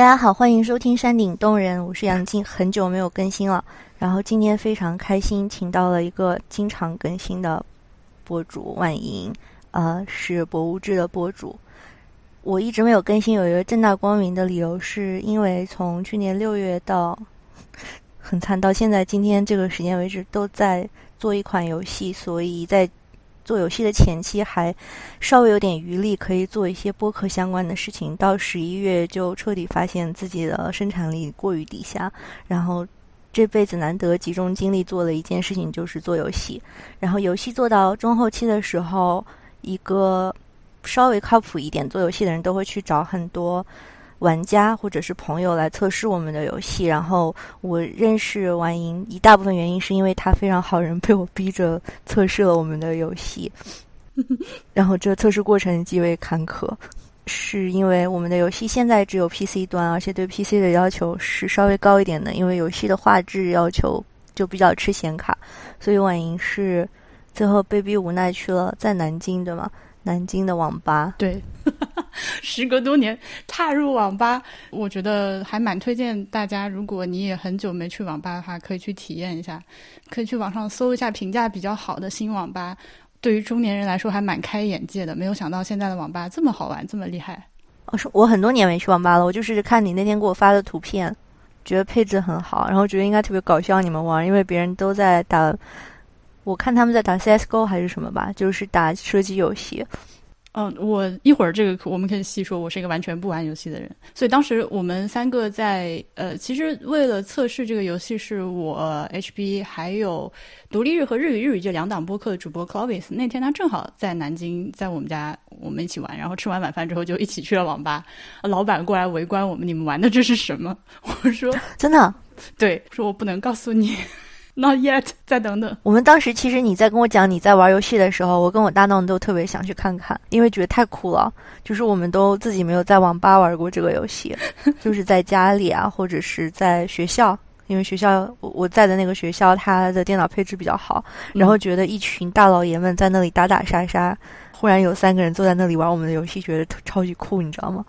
大家好，欢迎收听山顶洞人，我是杨静，很久没有更新了。然后今天非常开心，请到了一个经常更新的博主万莹，呃，是博物志的博主。我一直没有更新，有一个正大光明的理由，是因为从去年六月到 很惨到现在今天这个时间为止，都在做一款游戏，所以在。做游戏的前期还稍微有点余力，可以做一些播客相关的事情。到十一月就彻底发现自己的生产力过于低下，然后这辈子难得集中精力做的一件事情就是做游戏。然后游戏做到中后期的时候，一个稍微靠谱一点做游戏的人都会去找很多。玩家或者是朋友来测试我们的游戏，然后我认识玩莹一大部分原因是因为他非常好人，被我逼着测试了我们的游戏，然后这测试过程极为坎坷，是因为我们的游戏现在只有 PC 端，而且对 PC 的要求是稍微高一点的，因为游戏的画质要求就比较吃显卡，所以婉莹是最后被逼无奈去了在南京，对吗？南京的网吧，对，时隔多年踏入网吧，我觉得还蛮推荐大家。如果你也很久没去网吧的话，可以去体验一下，可以去网上搜一下评价比较好的新网吧。对于中年人来说，还蛮开眼界的。没有想到现在的网吧这么好玩，这么厉害。我说我很多年没去网吧了，我就是看你那天给我发的图片，觉得配置很好，然后觉得应该特别搞笑。你们玩，因为别人都在打。我看他们在打 CSGO 还是什么吧，就是打射击游戏。嗯，我一会儿这个我们可以细说。我是一个完全不玩游戏的人，所以当时我们三个在呃，其实为了测试这个游戏，是我 HB 还有独立日和日语日语这两档播客的主播 Clovis。那天他正好在南京，在我们家，我们一起玩。然后吃完晚饭之后，就一起去了网吧。老板过来围观我们，你们玩的这是什么？我说真的，对，说我不能告诉你。Not yet，再等等。我们当时其实你在跟我讲你在玩游戏的时候，我跟我搭档都特别想去看看，因为觉得太酷了。就是我们都自己没有在网吧玩过这个游戏，就是在家里啊，或者是在学校，因为学校我我在的那个学校，它的电脑配置比较好，然后觉得一群大老爷们在那里打打杀杀，忽然有三个人坐在那里玩我们的游戏，觉得超级酷，你知道吗？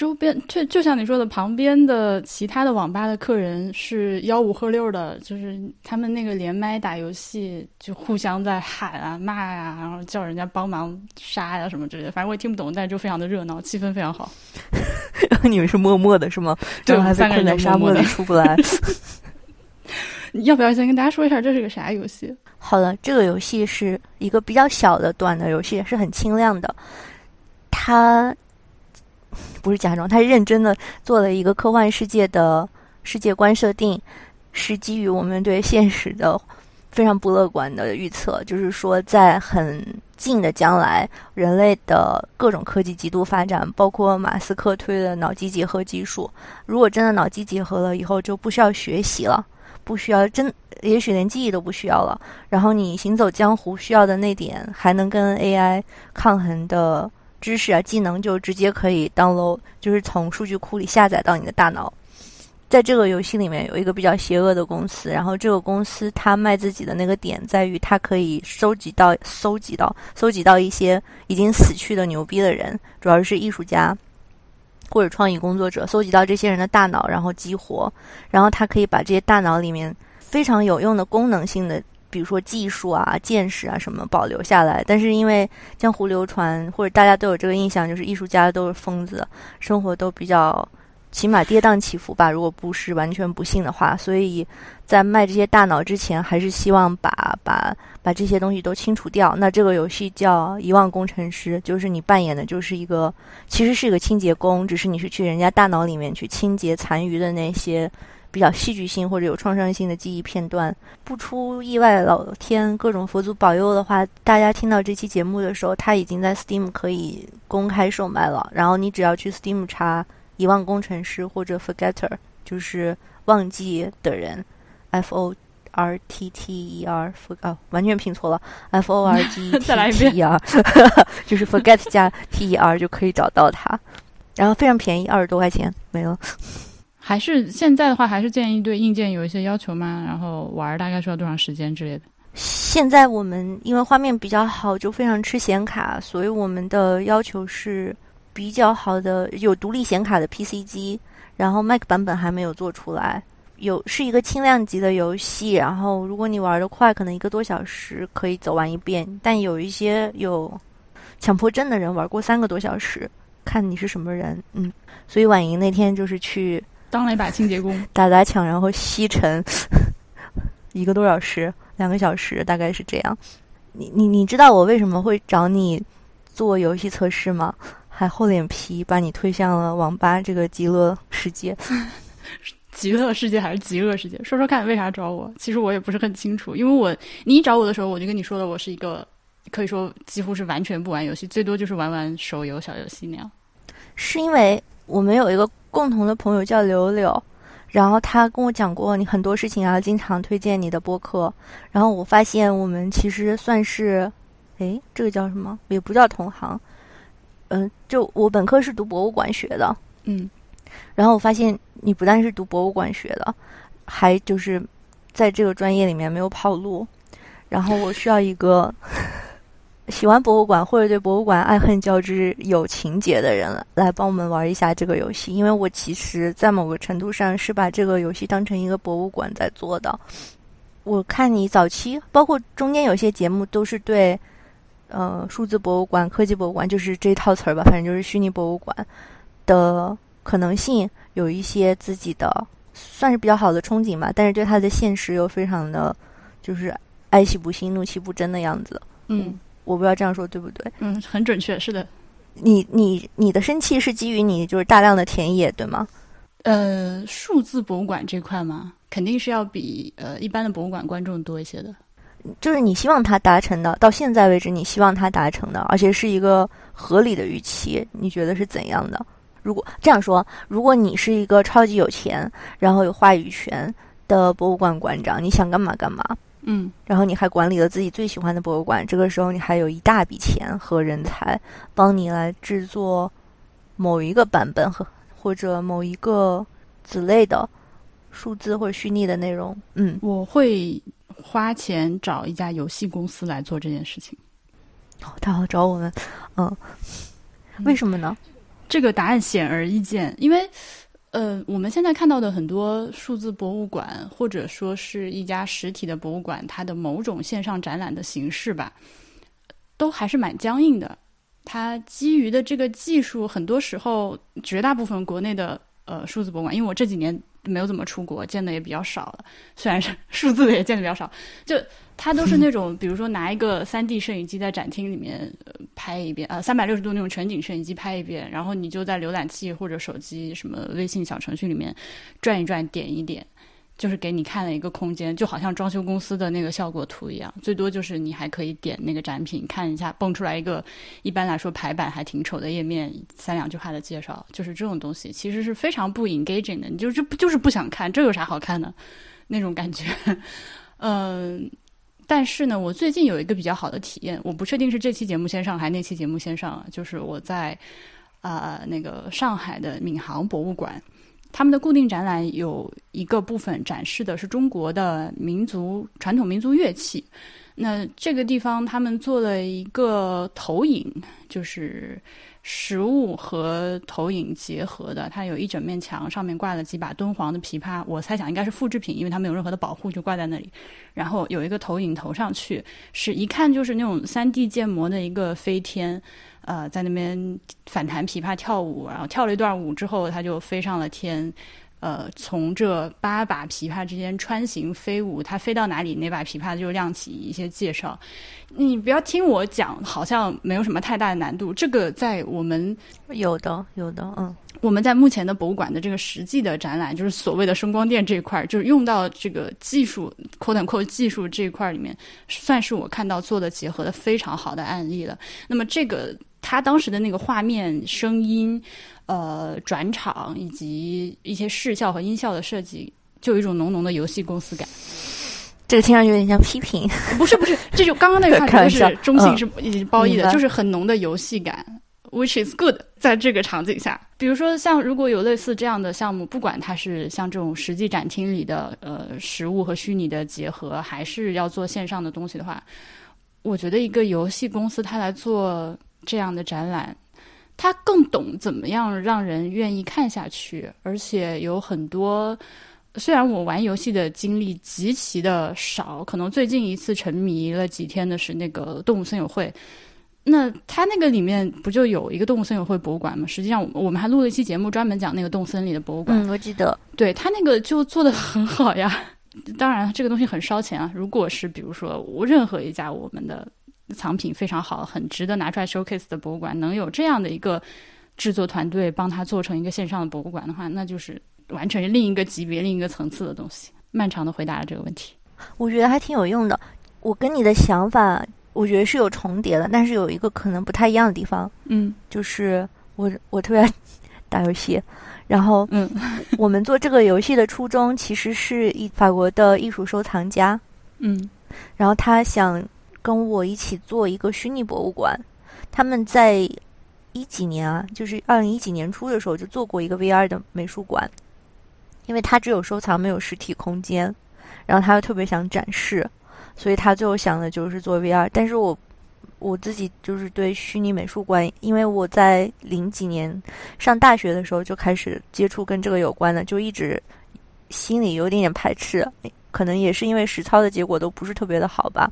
周边就就像你说的，旁边的其他的网吧的客人是吆五喝六的，就是他们那个连麦打游戏，就互相在喊啊骂呀，然后叫人家帮忙杀呀什么之类的。反正我也听不懂，但是就非常的热闹，气氛非常好。然后你们是默默的是吗？对还在困在沙漠里出不来。要不要先跟大家说一下这是个啥游戏？好了，这个游戏是一个比较小的短的游戏，是很轻量的。它。不是假装，他认真的做了一个科幻世界的世界观设定，是基于我们对现实的非常不乐观的预测。就是说，在很近的将来，人类的各种科技极度发展，包括马斯克推的脑机结合技术。如果真的脑机结合了以后，就不需要学习了，不需要真，也许连记忆都不需要了。然后你行走江湖需要的那点还能跟 AI 抗衡的。知识啊，技能就直接可以 download，就是从数据库里下载到你的大脑。在这个游戏里面有一个比较邪恶的公司，然后这个公司它卖自己的那个点在于，它可以收集到、搜集到、搜集到一些已经死去的牛逼的人，主要是艺术家或者创意工作者，搜集到这些人的大脑，然后激活，然后它可以把这些大脑里面非常有用的功能性的。比如说技术啊、见识啊什么保留下来，但是因为江湖流传或者大家都有这个印象，就是艺术家都是疯子，生活都比较起码跌宕起伏吧。如果不是完全不幸的话，所以在卖这些大脑之前，还是希望把把把这些东西都清除掉。那这个游戏叫《遗忘工程师》，就是你扮演的就是一个其实是一个清洁工，只是你是去人家大脑里面去清洁残余的那些。比较戏剧性或者有创伤性的记忆片段，不出意外，老天各种佛祖保佑的话，大家听到这期节目的时候，它已经在 Steam 可以公开售卖了。然后你只要去 Steam 查“遗忘工程师”或者 “Forgetter”，就是忘记的人，F O R T T E R，哦，完全拼错了，F O R G T T E R，就是 Forget 加 T E R 就可以找到它。然后非常便宜，二十多块钱没了。还是现在的话，还是建议对硬件有一些要求吗？然后玩大概需要多长时间之类的？现在我们因为画面比较好，就非常吃显卡，所以我们的要求是比较好的有独立显卡的 PC 机，然后 Mac 版本还没有做出来。有是一个轻量级的游戏，然后如果你玩的快，可能一个多小时可以走完一遍。但有一些有强迫症的人玩过三个多小时，看你是什么人。嗯，所以婉莹那天就是去当了一把清洁工，打砸抢，然后吸尘 一个多小时，两个小时，大概是这样。你你你知道我为什么会找你做游戏测试吗？还厚脸皮把你推向了网吧这个极乐世界。极乐世界还是极恶世界？说说看，为啥找我？其实我也不是很清楚，因为我你一找我的时候，我就跟你说了，我是一个可以说几乎是完全不玩游戏，最多就是玩玩手游小游戏那样。是因为我们有一个共同的朋友叫柳柳，然后他跟我讲过你很多事情，然后经常推荐你的播客，然后我发现我们其实算是，诶，这个叫什么？也不叫同行，嗯，就我本科是读博物馆学的，嗯。然后我发现你不但是读博物馆学的，还就是在这个专业里面没有跑路。然后我需要一个喜欢博物馆或者对博物馆爱恨交织有情节的人来帮我们玩一下这个游戏，因为我其实，在某个程度上是把这个游戏当成一个博物馆在做的。我看你早期，包括中间有些节目，都是对呃数字博物馆、科技博物馆，就是这一套词儿吧，反正就是虚拟博物馆的。可能性有一些自己的算是比较好的憧憬吧，但是对它的现实又非常的就是爱其不幸，怒其不争的样子。嗯，我不知道这样说对不对。嗯，很准确，是的。你你你的生气是基于你就是大量的田野，对吗？呃，数字博物馆这块嘛，肯定是要比呃一般的博物馆观众多一些的。就是你希望他达成的，到现在为止你希望他达成的，而且是一个合理的预期，你觉得是怎样的？如果这样说，如果你是一个超级有钱，然后有话语权的博物馆馆长，你想干嘛干嘛，嗯，然后你还管理了自己最喜欢的博物馆，这个时候你还有一大笔钱和人才帮你来制作某一个版本和或者某一个子类的数字或者虚拟的内容，嗯，我会花钱找一家游戏公司来做这件事情。哦，他要找我们，嗯，为什么呢？这个答案显而易见，因为，呃，我们现在看到的很多数字博物馆，或者说是一家实体的博物馆，它的某种线上展览的形式吧，都还是蛮僵硬的。它基于的这个技术，很多时候，绝大部分国内的呃数字博物馆，因为我这几年。没有怎么出国，见的也比较少了。虽然是 数字的也见的比较少，就他都是那种，比如说拿一个三 D 摄影机在展厅里面拍一遍，呃，三百六十度那种全景摄影机拍一遍，然后你就在浏览器或者手机什么微信小程序里面转一转，点一点。就是给你看了一个空间，就好像装修公司的那个效果图一样。最多就是你还可以点那个展品看一下，蹦出来一个一般来说排版还挺丑的页面，三两句话的介绍。就是这种东西其实是非常不 engaging 的，你就就就是不想看，这有啥好看的？那种感觉。嗯，但是呢，我最近有一个比较好的体验，我不确定是这期节目先上还是那期节目先上，就是我在啊那个上海的闵行博物馆。他们的固定展览有一个部分展示的是中国的民族传统民族乐器。那这个地方他们做了一个投影，就是实物和投影结合的。它有一整面墙，上面挂了几把敦煌的琵琶，我猜想应该是复制品，因为它没有任何的保护，就挂在那里。然后有一个投影投上去，是一看就是那种三 D 建模的一个飞天。呃，在那边反弹琵琶跳舞，然后跳了一段舞之后，他就飞上了天。呃，从这八把琵琶之间穿行飞舞，它飞到哪里，哪把琵琶就亮起一些介绍。你不要听我讲，好像没有什么太大的难度。这个在我们有的有的，嗯，我们在目前的博物馆的这个实际的展览，就是所谓的声光电这一块，就是用到这个技术，quote unquote 技术这一块里面，算是我看到做的结合的非常好的案例了。那么这个。他当时的那个画面、声音、呃转场以及一些视效和音效的设计，就有一种浓浓的游戏公司感。这个听上去有点像批评。不是不是，这就刚刚那个话题是 中性是已经褒义的，就是很浓的游戏感，which is good。在这个场景下，比如说像如果有类似这样的项目，不管它是像这种实际展厅里的呃实物和虚拟的结合，还是要做线上的东西的话，我觉得一个游戏公司它来做。这样的展览他更懂怎么样让人愿意看下去，而且有很多。虽然我玩游戏的经历极其的少，可能最近一次沉迷了几天的是那个动物森友会。那它那个里面不就有一个动物森友会博物馆吗？实际上，我们还录了一期节目，专门讲那个动物森里的博物馆。嗯，我记得。对它那个就做的很好呀。当然，这个东西很烧钱啊。如果是比如说，任何一家我们的藏品非常好、很值得拿出来 showcase 的博物馆，能有这样的一个制作团队帮他做成一个线上的博物馆的话，那就是。完全是另一个级别、另一个层次的东西。漫长的回答了这个问题，我觉得还挺有用的。我跟你的想法，我觉得是有重叠的，但是有一个可能不太一样的地方。嗯，就是我我特别打游戏，然后嗯，我们做这个游戏的初衷其实是一法国的艺术收藏家，嗯，然后他想跟我一起做一个虚拟博物馆。他们在一几年啊，就是二零一几年初的时候就做过一个 VR 的美术馆。因为他只有收藏没有实体空间，然后他又特别想展示，所以他最后想的就是做 VR。但是我我自己就是对虚拟美术馆，因为我在零几年上大学的时候就开始接触跟这个有关的，就一直心里有点点排斥，可能也是因为实操的结果都不是特别的好吧。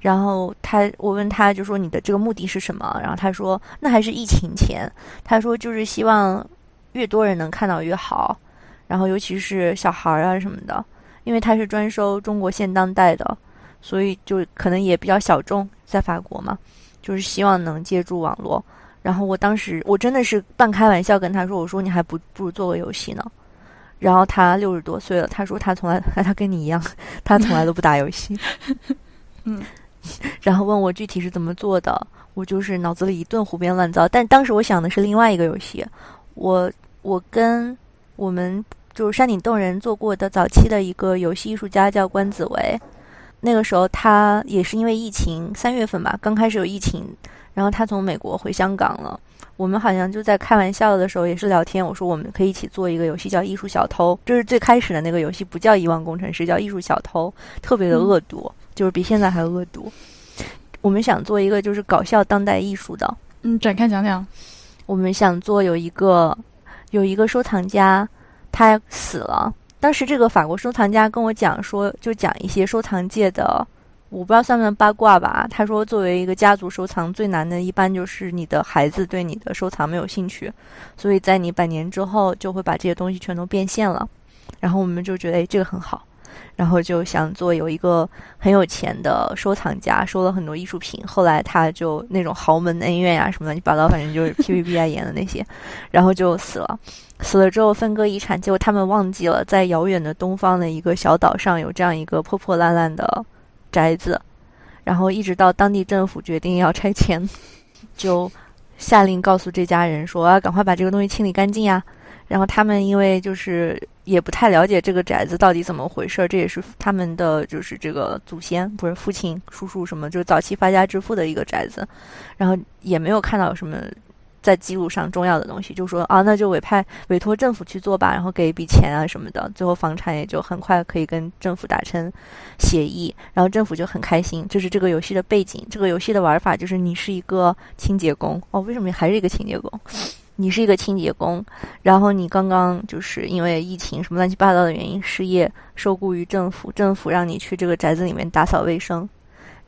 然后他我问他就说你的这个目的是什么？然后他说那还是疫情前，他说就是希望越多人能看到越好。然后，尤其是小孩儿啊什么的，因为他是专收中国现当代的，所以就可能也比较小众，在法国嘛，就是希望能借助网络。然后我当时我真的是半开玩笑跟他说：“我说你还不不如做个游戏呢。”然后他六十多岁了，他说他从来 他跟你一样，他从来都不打游戏。嗯，然后问我具体是怎么做的，我就是脑子里一顿胡编乱造。但当时我想的是另外一个游戏，我我跟我们。就是山顶洞人做过的早期的一个游戏艺术家叫关子维，那个时候他也是因为疫情三月份吧，刚开始有疫情，然后他从美国回香港了。我们好像就在开玩笑的时候也是聊天，我说我们可以一起做一个游戏叫《艺术小偷》，这是最开始的那个游戏，不叫《遗忘工程师》，叫《艺术小偷》，特别的恶毒，就是比现在还恶毒。我们想做一个就是搞笑当代艺术的，嗯，展开讲讲。我们想做有一个有一个收藏家。他死了。当时这个法国收藏家跟我讲说，就讲一些收藏界的，我不知道算不算八卦吧。他说，作为一个家族收藏，最难的一般就是你的孩子对你的收藏没有兴趣，所以在你百年之后就会把这些东西全都变现了。然后我们就觉得，哎，这个很好。然后就想做有一个很有钱的收藏家，收了很多艺术品。后来他就那种豪门恩怨呀什么乱七八糟，反正就是 TVB 啊演的那些，然后就死了。死了之后分割遗产，结果他们忘记了在遥远的东方的一个小岛上有这样一个破破烂烂的宅子。然后一直到当地政府决定要拆迁，就下令告诉这家人说：“要赶快把这个东西清理干净呀。”然后他们因为就是也不太了解这个宅子到底怎么回事，这也是他们的就是这个祖先不是父亲叔叔什么，就是早期发家致富的一个宅子，然后也没有看到什么在记录上重要的东西，就说啊那就委派委托政府去做吧，然后给一笔钱啊什么的，最后房产也就很快可以跟政府达成协议，然后政府就很开心。这是这个游戏的背景，这个游戏的玩法就是你是一个清洁工哦，为什么还是一个清洁工？你是一个清洁工，然后你刚刚就是因为疫情什么乱七八糟的原因失业，受雇于政府，政府让你去这个宅子里面打扫卫生。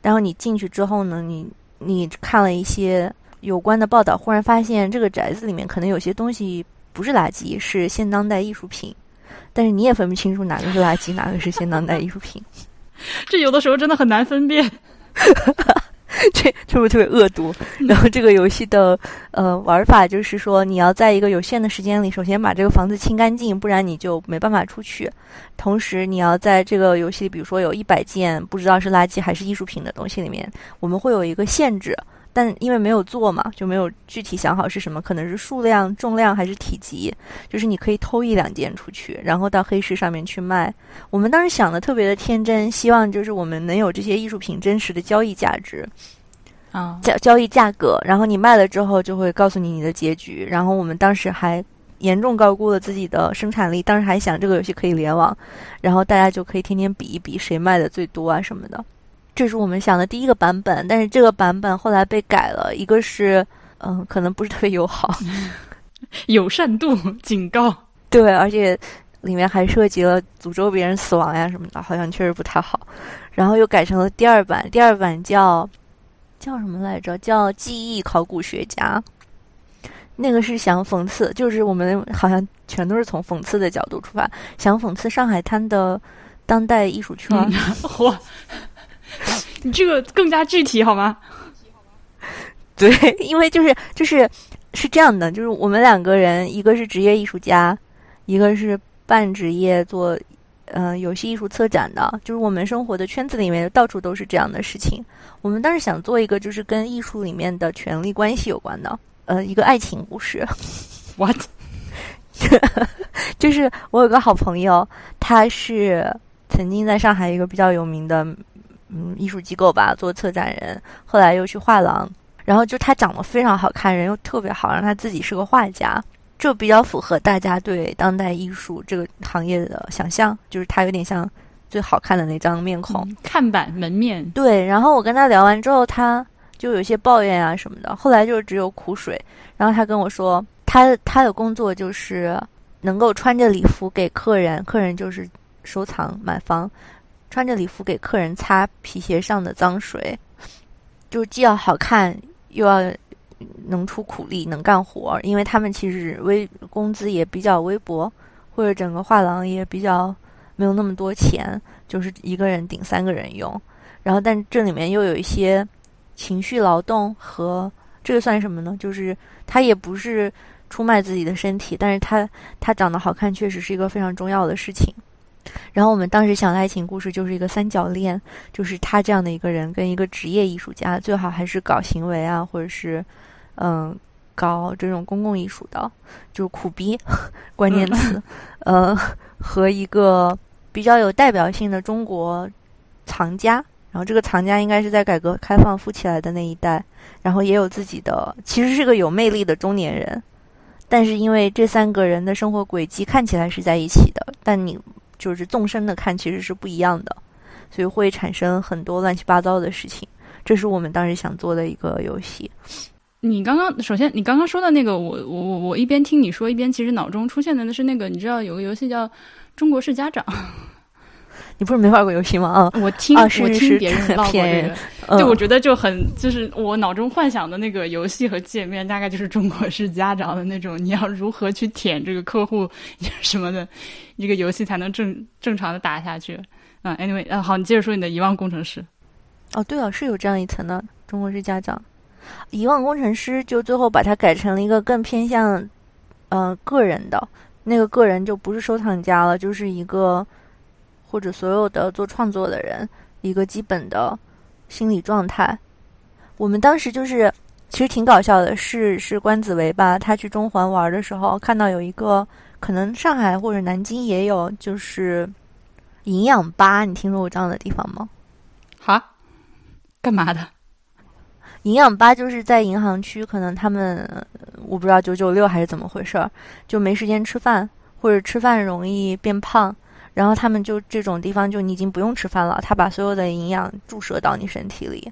然后你进去之后呢，你你看了一些有关的报道，忽然发现这个宅子里面可能有些东西不是垃圾，是现当代艺术品，但是你也分不清楚哪个是垃圾，哪个是现当代艺术品。这有的时候真的很难分辨。这是不是特别恶毒？然后这个游戏的呃玩法就是说，你要在一个有限的时间里，首先把这个房子清干净，不然你就没办法出去。同时，你要在这个游戏里，比如说有一百件不知道是垃圾还是艺术品的东西里面，我们会有一个限制。但因为没有做嘛，就没有具体想好是什么，可能是数量、重量还是体积，就是你可以偷一两件出去，然后到黑市上面去卖。我们当时想的特别的天真，希望就是我们能有这些艺术品真实的交易价值，啊，交交易价格，然后你卖了之后就会告诉你你的结局。然后我们当时还严重高估了自己的生产力，当时还想这个游戏可以联网，然后大家就可以天天比一比谁卖的最多啊什么的。这是我们想的第一个版本，但是这个版本后来被改了。一个是，嗯，可能不是特别友好，友善度警告。对，而且里面还涉及了诅咒别人死亡呀什么的，好像确实不太好。然后又改成了第二版，第二版叫叫什么来着？叫记忆考古学家。那个是想讽刺，就是我们好像全都是从讽刺的角度出发，想讽刺上海滩的当代艺术圈。嚯，你这个更加具体好吗？对，因为就是就是是这样的，就是我们两个人，一个是职业艺术家，一个是半职业做嗯游戏艺术策展的，就是我们生活的圈子里面到处都是这样的事情。我们当时想做一个就是跟艺术里面的权力关系有关的。呃，一个爱情故事。What？就是我有个好朋友，他是曾经在上海一个比较有名的嗯艺术机构吧做策展人，后来又去画廊。然后就他长得非常好看，人又特别好，让他自己是个画家，就比较符合大家对当代艺术这个行业的想象，就是他有点像最好看的那张面孔，看板门面。对，然后我跟他聊完之后，他。就有些抱怨啊什么的，后来就只有苦水。然后他跟我说，他他的工作就是能够穿着礼服给客人，客人就是收藏买方，穿着礼服给客人擦皮鞋上的脏水，就既要好看又要能出苦力，能干活。因为他们其实微工资也比较微薄，或者整个画廊也比较没有那么多钱，就是一个人顶三个人用。然后，但这里面又有一些。情绪劳动和这个算什么呢？就是他也不是出卖自己的身体，但是他他长得好看确实是一个非常重要的事情。然后我们当时想的爱情故事就是一个三角恋，就是他这样的一个人跟一个职业艺术家，最好还是搞行为啊，或者是嗯搞这种公共艺术的，就是苦逼关键词，呃，和一个比较有代表性的中国藏家。然后这个藏家应该是在改革开放富起来的那一代，然后也有自己的，其实是个有魅力的中年人，但是因为这三个人的生活轨迹看起来是在一起的，但你就是纵深的看其实是不一样的，所以会产生很多乱七八糟的事情。这是我们当时想做的一个游戏。你刚刚首先你刚刚说的那个，我我我我一边听你说，一边其实脑中出现的那是那个，你知道有个游戏叫《中国式家长》。你不是没玩过游戏吗？啊，我听我听别人唠过这个，就我觉得就很就是我脑中幻想的那个游戏和界面，大概就是中国式家长的那种，你要如何去舔这个客户 什么的，一个游戏才能正正常的打下去。嗯，anyway，嗯，好，你接着说你的遗忘工程师。哦，对啊，是有这样一层的中国式家长，遗忘工程师就最后把它改成了一个更偏向嗯个人的，那个个人就不是收藏家了，就是一个。或者所有的做创作的人一个基本的心理状态。我们当时就是其实挺搞笑的，是是关子维吧？他去中环玩的时候，看到有一个可能上海或者南京也有，就是营养吧。你听说过这样的地方吗？哈？干嘛的？营养吧就是在银行区，可能他们我不知道九九六还是怎么回事儿，就没时间吃饭，或者吃饭容易变胖。然后他们就这种地方，就你已经不用吃饭了，他把所有的营养注射到你身体里。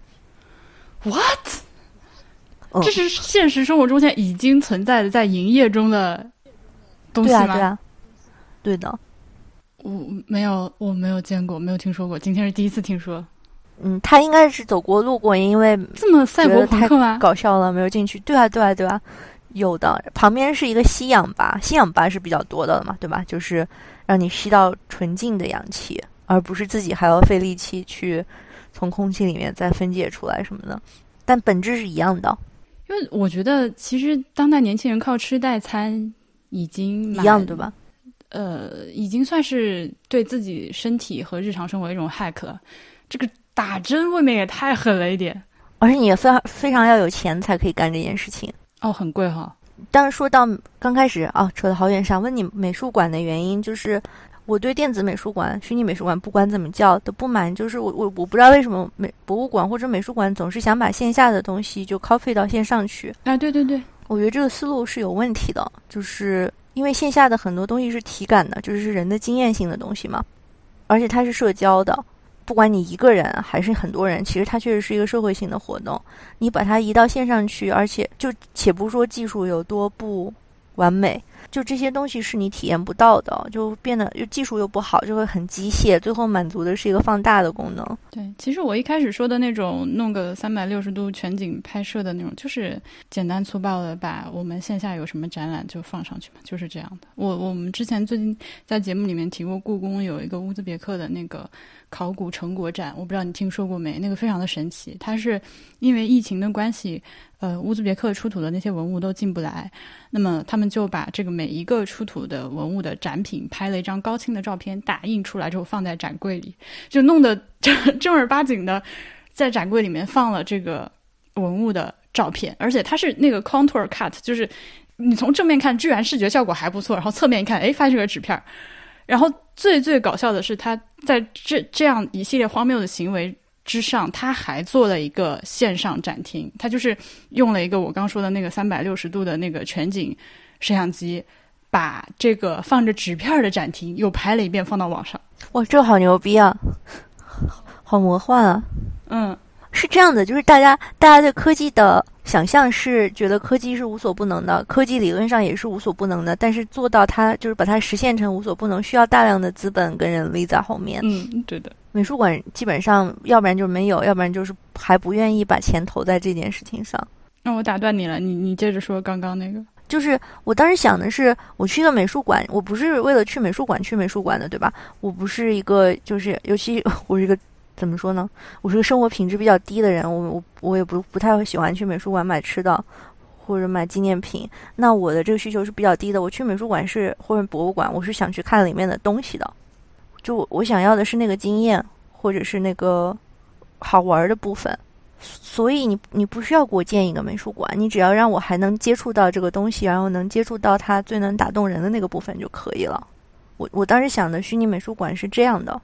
What？这是现实生活中现在已经存在的在营业中的东西吗？对啊，对啊，对的。我没有，我没有见过，没有听说过，今天是第一次听说。嗯，他应该是走过路过，因为这么赛博朋克吗？搞笑了，没有进去。对啊，对啊，对啊，有的。旁边是一个吸氧吧，吸氧吧是比较多的嘛，对吧？就是。让你吸到纯净的氧气，而不是自己还要费力气去从空气里面再分解出来什么的。但本质是一样的，因为我觉得其实当代年轻人靠吃代餐已经一样，对吧？呃，已经算是对自己身体和日常生活一种 hack 了。这个打针未免也太狠了一点，而且你也非常非常要有钱才可以干这件事情。哦，很贵哈。当说到刚开始啊，扯得好远，想问你美术馆的原因，就是我对电子美术馆、虚拟美术馆不管怎么叫的不满，就是我我我不知道为什么美博物馆或者美术馆总是想把线下的东西就 copy 到线上去啊？对对对，我觉得这个思路是有问题的，就是因为线下的很多东西是体感的，就是人的经验性的东西嘛，而且它是社交的，不管你一个人还是很多人，其实它确实是一个社会性的活动。你把它移到线上去，而且就且不说技术有多不完美。就这些东西是你体验不到的，就变得又技术又不好，就会很机械，最后满足的是一个放大的功能。对，其实我一开始说的那种弄个三百六十度全景拍摄的那种，就是简单粗暴的把我们线下有什么展览就放上去嘛，就是这样的。我我们之前最近在节目里面提过，故宫有一个乌兹别克的那个考古成果展，我不知道你听说过没？那个非常的神奇，它是因为疫情的关系。呃，乌兹别克出土的那些文物都进不来，那么他们就把这个每一个出土的文物的展品拍了一张高清的照片，打印出来之后放在展柜里，就弄得正 正儿八经的在展柜里面放了这个文物的照片，而且它是那个 contour cut，就是你从正面看居然视觉效果还不错，然后侧面一看，哎，发现是个纸片儿，然后最最搞笑的是，他在这这样一系列荒谬的行为。之上，他还做了一个线上展厅，他就是用了一个我刚说的那个三百六十度的那个全景摄像机，把这个放着纸片的展厅又拍了一遍，放到网上。哇，这好牛逼啊！好魔幻啊！嗯，是这样的，就是大家大家对科技的想象是觉得科技是无所不能的，科技理论上也是无所不能的，但是做到它就是把它实现成无所不能，需要大量的资本跟人力在后面。嗯，对的。美术馆基本上，要不然就没有，要不然就是还不愿意把钱投在这件事情上。那我打断你了，你你接着说刚刚那个。就是我当时想的是，我去一个美术馆，我不是为了去美术馆去美术馆的，对吧？我不是一个，就是尤其 我是一个怎么说呢？我是个生活品质比较低的人，我我我也不不太会喜欢去美术馆买吃的或者买纪念品。那我的这个需求是比较低的，我去美术馆是或者博物馆，我是想去看里面的东西的。就我想要的是那个经验，或者是那个好玩的部分，所以你你不需要给我建一个美术馆，你只要让我还能接触到这个东西，然后能接触到它最能打动人的那个部分就可以了。我我当时想的虚拟美术馆是这样的，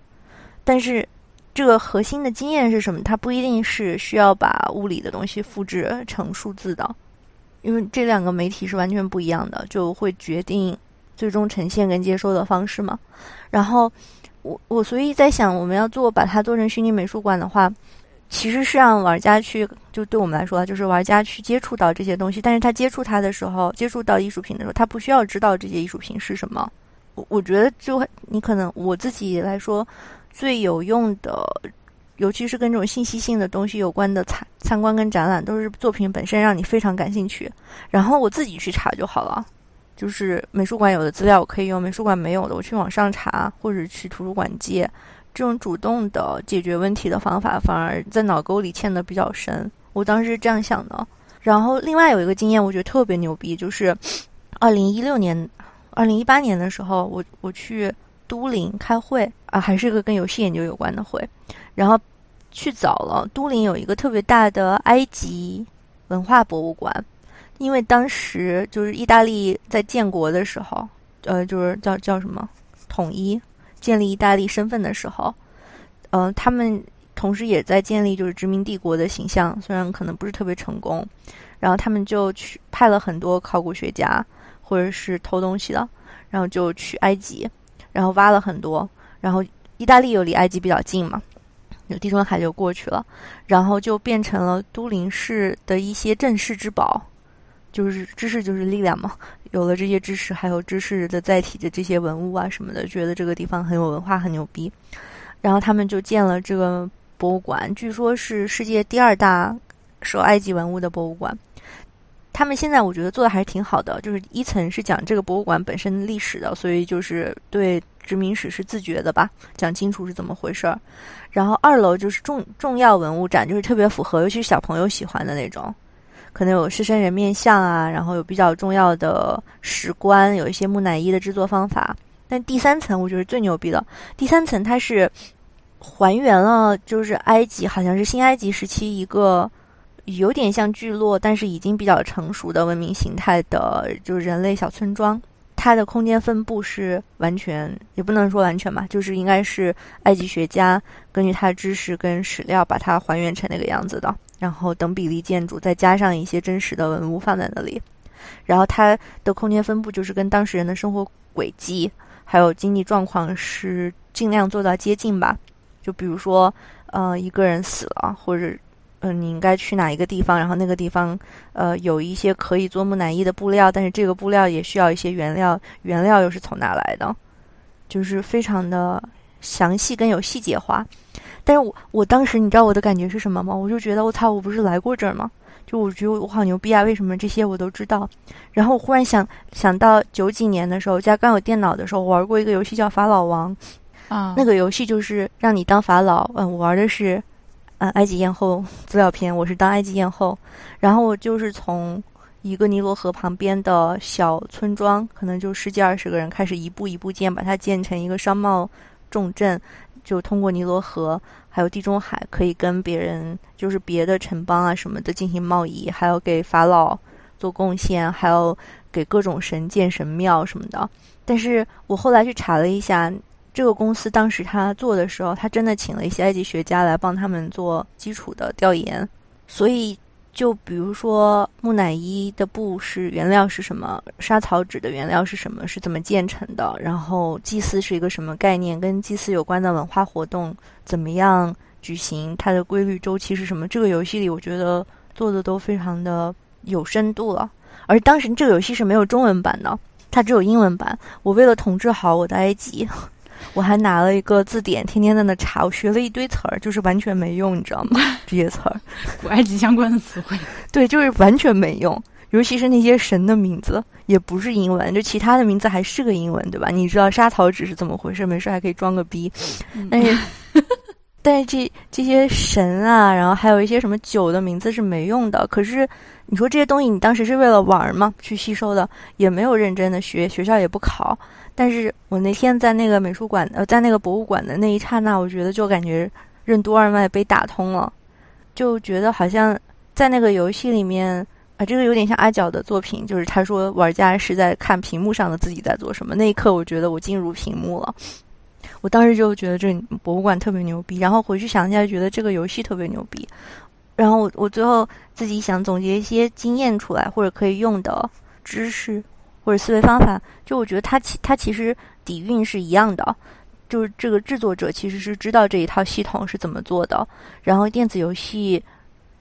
但是这个核心的经验是什么？它不一定是需要把物理的东西复制成数字的，因为这两个媒体是完全不一样的，就会决定最终呈现跟接收的方式嘛。然后。我我所以在想，我们要做把它做成虚拟美术馆的话，其实是让玩家去，就对我们来说，就是玩家去接触到这些东西。但是他接触它的时候，接触到艺术品的时候，他不需要知道这些艺术品是什么。我我觉得，就你可能我自己来说，最有用的，尤其是跟这种信息性的东西有关的参参观跟展览，都是作品本身让你非常感兴趣，然后我自己去查就好了。就是美术馆有的资料我可以用，美术馆没有的我去网上查，或者去图书馆借。这种主动的解决问题的方法，反而在脑沟里嵌的比较深。我当时是这样想的。然后另外有一个经验，我觉得特别牛逼，就是二零一六年、二零一八年的时候，我我去都灵开会啊，还是一个跟游戏研究有关的会。然后去早了，都灵有一个特别大的埃及文化博物馆。因为当时就是意大利在建国的时候，呃，就是叫叫什么统一建立意大利身份的时候，嗯，他们同时也在建立就是殖民帝国的形象，虽然可能不是特别成功。然后他们就去派了很多考古学家或者是偷东西的，然后就去埃及，然后挖了很多。然后意大利又离埃及比较近嘛，有地中海就过去了，然后就变成了都灵市的一些镇世之宝。就是知识就是力量嘛，有了这些知识，还有知识的载体的这些文物啊什么的，觉得这个地方很有文化，很牛逼。然后他们就建了这个博物馆，据说是世界第二大收埃及文物的博物馆。他们现在我觉得做的还是挺好的，就是一层是讲这个博物馆本身历史的，所以就是对殖民史是自觉的吧，讲清楚是怎么回事儿。然后二楼就是重重要文物展，就是特别符合，尤其是小朋友喜欢的那种。可能有狮身人面像啊，然后有比较重要的石棺，有一些木乃伊的制作方法。但第三层我觉得最牛逼的，第三层它是还原了，就是埃及好像是新埃及时期一个有点像聚落，但是已经比较成熟的文明形态的，就是人类小村庄。它的空间分布是完全，也不能说完全吧，就是应该是埃及学家根据他的知识跟史料把它还原成那个样子的。然后等比例建筑，再加上一些真实的文物放在那里，然后它的空间分布就是跟当事人的生活轨迹还有经济状况是尽量做到接近吧。就比如说，呃，一个人死了，或者，嗯，你应该去哪一个地方，然后那个地方，呃，有一些可以做木乃伊的布料，但是这个布料也需要一些原料，原料又是从哪来的？就是非常的详细跟有细节化。但是我我当时你知道我的感觉是什么吗？我就觉得我操，我不是来过这儿吗？就我觉得我好牛逼啊！为什么这些我都知道？然后我忽然想想到九几年的时候，家刚有电脑的时候，玩过一个游戏叫《法老王》啊，那个游戏就是让你当法老。嗯，我玩的是嗯埃及艳后资料片，我是当埃及艳后。然后我就是从一个尼罗河旁边的小村庄，可能就十几二十个人，开始一步一步建，把它建成一个商贸重镇。就通过尼罗河还有地中海，可以跟别人就是别的城邦啊什么的进行贸易，还要给法老做贡献，还要给各种神建神庙什么的。但是我后来去查了一下，这个公司当时他做的时候，他真的请了一些埃及学家来帮他们做基础的调研，所以。就比如说木乃伊的布是原料是什么，沙草纸的原料是什么，是怎么建成的？然后祭祀是一个什么概念？跟祭祀有关的文化活动怎么样举行？它的规律周期是什么？这个游戏里我觉得做的都非常的有深度了。而当时这个游戏是没有中文版的，它只有英文版。我为了统治好我的埃及。我还拿了一个字典，天天在那查。我学了一堆词儿，就是完全没用，你知道吗？这些词儿，古埃及相关的词汇，对，就是完全没用。尤其是那些神的名字，也不是英文，就其他的名字还是个英文，对吧？你知道沙草纸是怎么回事？没事还可以装个逼。但是，但是这这些神啊，然后还有一些什么酒的名字是没用的。可是你说这些东西，你当时是为了玩吗？去吸收的，也没有认真的学，学校也不考。但是我那天在那个美术馆，呃，在那个博物馆的那一刹那，我觉得就感觉任督二脉被打通了，就觉得好像在那个游戏里面，啊，这个有点像阿角的作品，就是他说玩家是在看屏幕上的自己在做什么。那一刻，我觉得我进入屏幕了。我当时就觉得这博物馆特别牛逼，然后回去想一下，觉得这个游戏特别牛逼。然后我我最后自己想总结一些经验出来，或者可以用的知识。或者思维方法，就我觉得它其它其实底蕴是一样的，就是这个制作者其实是知道这一套系统是怎么做的。然后电子游戏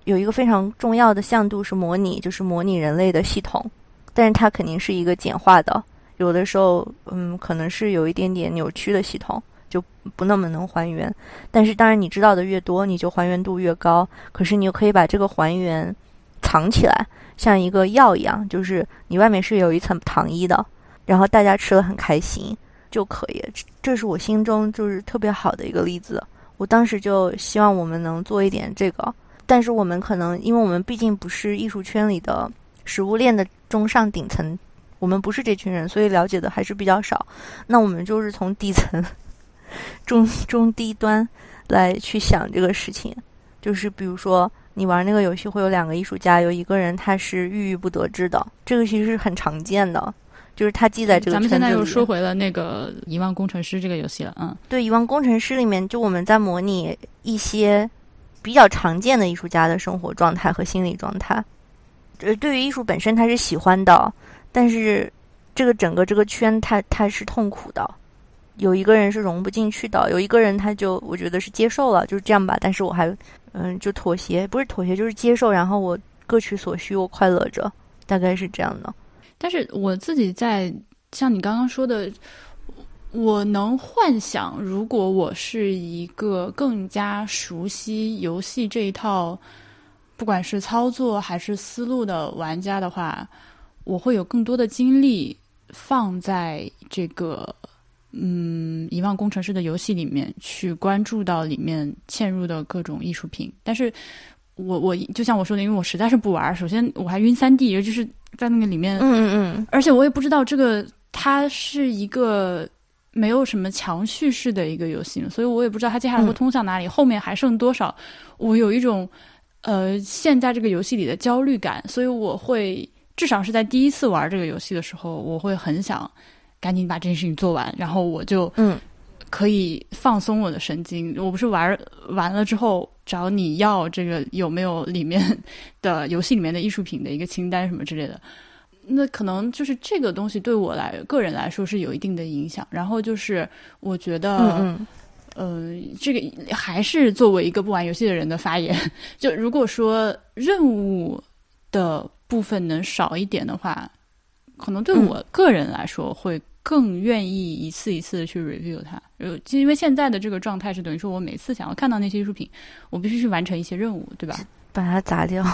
有一个非常重要的向度是模拟，就是模拟人类的系统，但是它肯定是一个简化的，有的时候嗯可能是有一点点扭曲的系统，就不那么能还原。但是当然你知道的越多，你就还原度越高。可是你又可以把这个还原藏起来。像一个药一样，就是你外面是有一层糖衣的，然后大家吃了很开心就可以。这是我心中就是特别好的一个例子。我当时就希望我们能做一点这个，但是我们可能因为我们毕竟不是艺术圈里的食物链的中上顶层，我们不是这群人，所以了解的还是比较少。那我们就是从底层、中中低端来去想这个事情，就是比如说。你玩那个游戏会有两个艺术家，有一个人他是郁郁不得志的，这个其实是很常见的，就是他记在这个咱们现在又说回了那个《遗忘工程师》这个游戏了，嗯，对，《遗忘工程师》里面就我们在模拟一些比较常见的艺术家的生活状态和心理状态。呃，对于艺术本身他是喜欢的，但是这个整个这个圈他他是痛苦的，有一个人是融不进去的，有一个人他就我觉得是接受了，就是这样吧，但是我还。嗯，就妥协，不是妥协，就是接受。然后我各取所需，我快乐着，大概是这样的。但是我自己在像你刚刚说的，我能幻想，如果我是一个更加熟悉游戏这一套，不管是操作还是思路的玩家的话，我会有更多的精力放在这个。嗯，遗忘工程师的游戏里面去关注到里面嵌入的各种艺术品，但是我我就像我说的，因为我实在是不玩。首先我还晕三 D，尤其是在那个里面，嗯嗯嗯，而且我也不知道这个它是一个没有什么强叙事的一个游戏，所以我也不知道它接下来会通向哪里，后面还剩多少。我有一种呃陷在这个游戏里的焦虑感，所以我会至少是在第一次玩这个游戏的时候，我会很想。赶紧把这件事情做完，然后我就嗯，可以放松我的神经。我不是玩完了之后找你要这个有没有里面的游戏里面的艺术品的一个清单什么之类的。那可能就是这个东西对我来个人来说是有一定的影响。然后就是我觉得，嗯呃，这个还是作为一个不玩游戏的人的发言。就如果说任务的部分能少一点的话，可能对我个人来说会更愿意一次一次的去 review 它。呃，因为现在的这个状态是等于说我每次想要看到那些艺术品，我必须去完成一些任务，对吧？把它砸掉。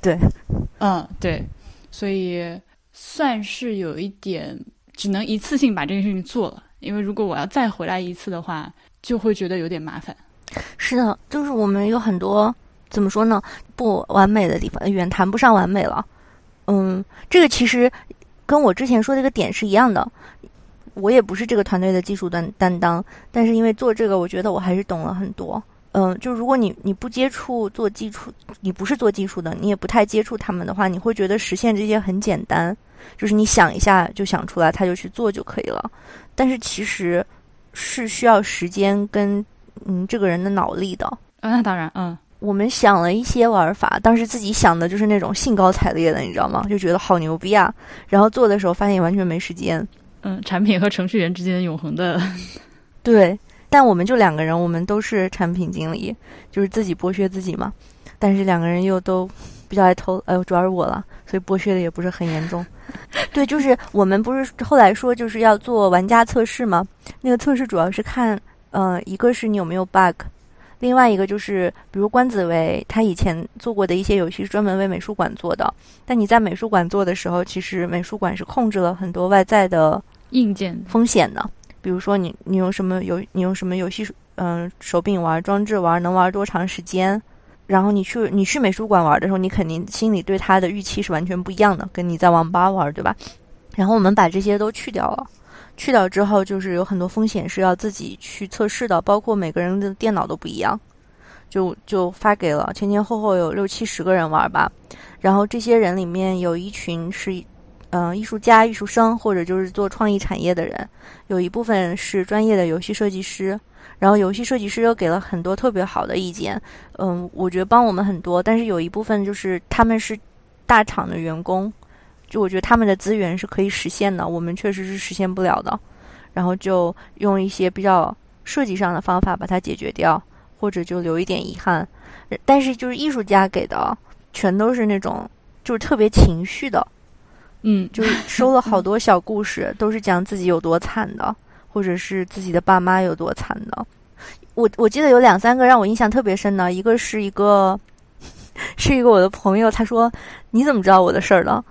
对，嗯，对，所以算是有一点只能一次性把这件事情做了。因为如果我要再回来一次的话，就会觉得有点麻烦。是的，就是我们有很多怎么说呢，不完美的地方，远谈不上完美了。嗯，这个其实跟我之前说的一个点是一样的。我也不是这个团队的技术担担当，但是因为做这个，我觉得我还是懂了很多。嗯，就如果你你不接触做技术，你不是做技术的，你也不太接触他们的话，你会觉得实现这些很简单，就是你想一下就想出来，他就去做就可以了。但是其实是需要时间跟嗯这个人的脑力的。那当然，嗯，我们想了一些玩法，当时自己想的就是那种兴高采烈的，你知道吗？就觉得好牛逼啊！然后做的时候发现完全没时间。嗯，产品和程序员之间永恒的 对。但我们就两个人，我们都是产品经理，就是自己剥削自己嘛。但是两个人又都比较爱偷，哎呦，主要是我了，所以剥削的也不是很严重。对，就是我们不是后来说就是要做玩家测试吗？那个测试主要是看，呃，一个是你有没有 bug，另外一个就是比如关子维他以前做过的一些游戏是专门为美术馆做的，但你在美术馆做的时候，其实美术馆是控制了很多外在的硬件风险的。比如说你你用什么游你用什么游戏嗯手柄玩装置玩能玩多长时间，然后你去你去美术馆玩的时候，你肯定心里对它的预期是完全不一样的，跟你在网吧玩对吧？然后我们把这些都去掉了，去掉之后就是有很多风险是要自己去测试的，包括每个人的电脑都不一样，就就发给了前前后后有六七十个人玩吧，然后这些人里面有一群是。嗯，艺术家、艺术生，或者就是做创意产业的人，有一部分是专业的游戏设计师，然后游戏设计师又给了很多特别好的意见。嗯，我觉得帮我们很多，但是有一部分就是他们是大厂的员工，就我觉得他们的资源是可以实现的，我们确实是实现不了的。然后就用一些比较设计上的方法把它解决掉，或者就留一点遗憾。但是就是艺术家给的，全都是那种就是特别情绪的。嗯，就是收了好多小故事，都是讲自己有多惨的，或者是自己的爸妈有多惨的。我我记得有两三个让我印象特别深的，一个是一个 是一个我的朋友，他说你怎么知道我的事儿的？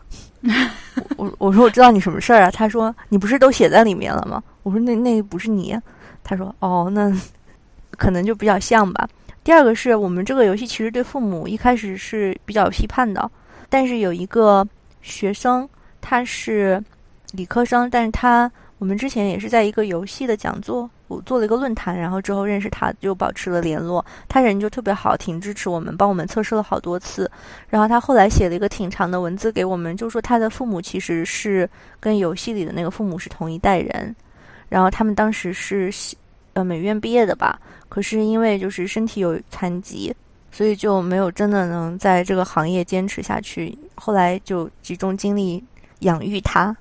我我说我知道你什么事儿啊？他说你不是都写在里面了吗？我说那那不是你。他说哦，那可能就比较像吧。第二个是我们这个游戏其实对父母一开始是比较批判的，但是有一个学生。他是理科生，但是他我们之前也是在一个游戏的讲座，我做了一个论坛，然后之后认识他，就保持了联络。他人就特别好，挺支持我们，帮我们测试了好多次。然后他后来写了一个挺长的文字给我们，就说他的父母其实是跟游戏里的那个父母是同一代人，然后他们当时是呃美院毕业的吧，可是因为就是身体有残疾。所以就没有真的能在这个行业坚持下去，后来就集中精力。养育他，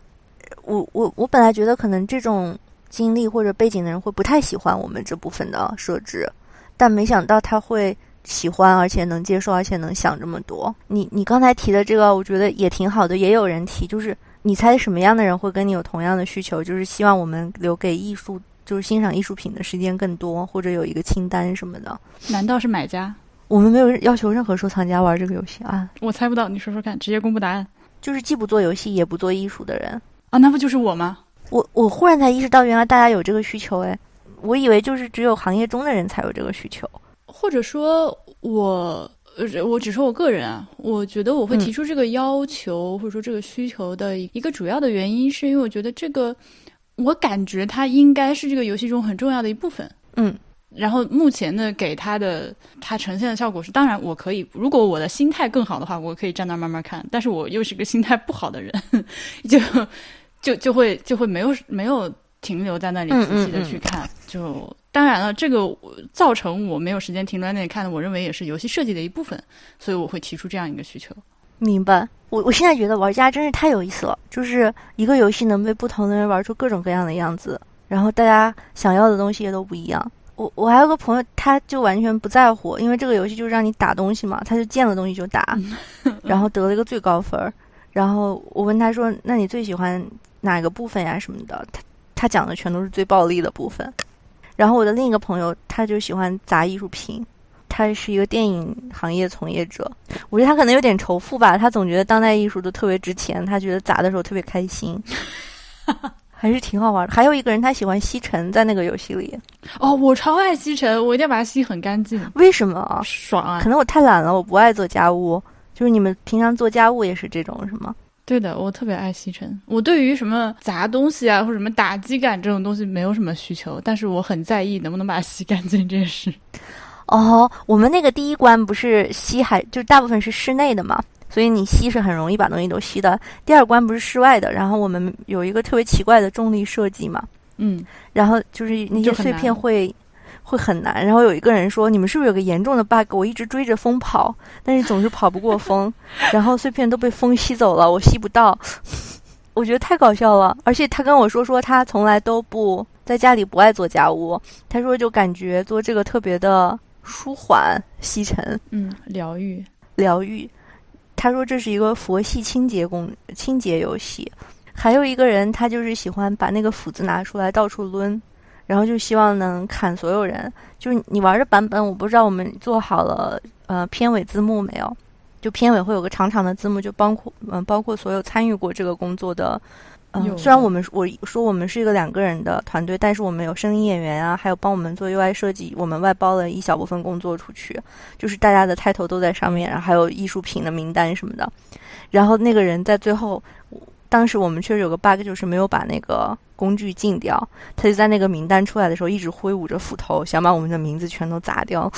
我我我本来觉得可能这种经历或者背景的人会不太喜欢我们这部分的设置，但没想到他会喜欢，而且能接受，而且能想这么多。你你刚才提的这个，我觉得也挺好的。也有人提，就是你猜什么样的人会跟你有同样的需求？就是希望我们留给艺术，就是欣赏艺术品的时间更多，或者有一个清单什么的。难道是买家？我们没有要求任何收藏家玩这个游戏啊！我猜不到，你说说看，直接公布答案。就是既不做游戏也不做艺术的人啊，那不就是我吗？我我忽然才意识到，原来大家有这个需求哎，我以为就是只有行业中的人才有这个需求，或者说，我呃，我只说我个人啊，我觉得我会提出这个要求或者说这个需求的一个主要的原因，是因为我觉得这个，我感觉它应该是这个游戏中很重要的一部分，嗯。然后目前呢，给他的他呈现的效果是，当然我可以，如果我的心态更好的话，我可以站那慢慢看。但是我又是个心态不好的人，就就就会就会没有没有停留在那里仔细的去看。就当然了，这个造成我没有时间停留在那里看的，我认为也是游戏设计的一部分，所以我会提出这样一个需求。明白。我我现在觉得玩家真是太有意思了，就是一个游戏能被不同的人玩出各种各样的样子，然后大家想要的东西也都不一样。我我还有个朋友，他就完全不在乎，因为这个游戏就是让你打东西嘛，他就见了东西就打，然后得了一个最高分儿。然后我问他说：“那你最喜欢哪个部分呀？什么的？”他他讲的全都是最暴力的部分。然后我的另一个朋友，他就喜欢砸艺术品，他是一个电影行业从业者。我觉得他可能有点仇富吧，他总觉得当代艺术都特别值钱，他觉得砸的时候特别开心。还是挺好玩的。还有一个人，他喜欢吸尘，在那个游戏里。哦，我超爱吸尘，我一定要把它吸很干净。为什么？爽啊！可能我太懒了，我不爱做家务。就是你们平常做家务也是这种，是吗？对的，我特别爱吸尘。我对于什么砸东西啊，或者什么打击感这种东西没有什么需求，但是我很在意能不能把它吸干净这件事。哦，我们那个第一关不是吸还就大部分是室内的嘛？所以你吸是很容易把东西都吸的。第二关不是室外的，然后我们有一个特别奇怪的重力设计嘛，嗯，然后就是那些碎片会会很难。然后有一个人说：“你们是不是有个严重的 bug？我一直追着风跑，但是总是跑不过风，然后碎片都被风吸走了，我吸不到。”我觉得太搞笑了。而且他跟我说说他从来都不在家里不爱做家务，他说就感觉做这个特别的舒缓、吸尘，嗯，疗愈，疗愈。他说这是一个佛系清洁工清洁游戏，还有一个人他就是喜欢把那个斧子拿出来到处抡，然后就希望能砍所有人。就是你玩的版本，我不知道我们做好了呃片尾字幕没有？就片尾会有个长长的字幕，就包括嗯包括所有参与过这个工作的。嗯，虽然我们我说我们是一个两个人的团队，但是我们有声音演员啊，还有帮我们做 UI 设计，我们外包了一小部分工作出去，就是大家的 title 都在上面，然后还有艺术品的名单什么的。然后那个人在最后，当时我们确实有个 bug，就是没有把那个工具禁掉，他就在那个名单出来的时候一直挥舞着斧头，想把我们的名字全都砸掉。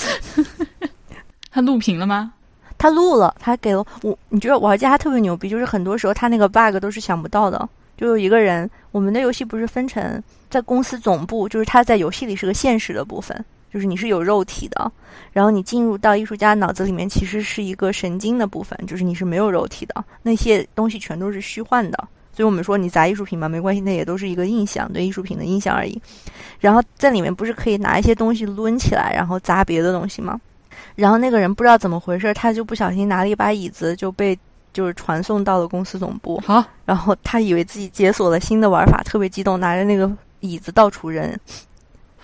他录屏了吗？他录了，他给了我。你觉得玩家特别牛逼，就是很多时候他那个 bug 都是想不到的。就有一个人，我们的游戏不是分成在公司总部，就是他在游戏里是个现实的部分，就是你是有肉体的，然后你进入到艺术家脑子里面，其实是一个神经的部分，就是你是没有肉体的，那些东西全都是虚幻的。所以我们说你砸艺术品嘛，没关系，那也都是一个印象，对艺术品的印象而已。然后在里面不是可以拿一些东西抡起来，然后砸别的东西吗？然后那个人不知道怎么回事，他就不小心拿了一把椅子，就被。就是传送到了公司总部，好，然后他以为自己解锁了新的玩法，特别激动，拿着那个椅子到处扔。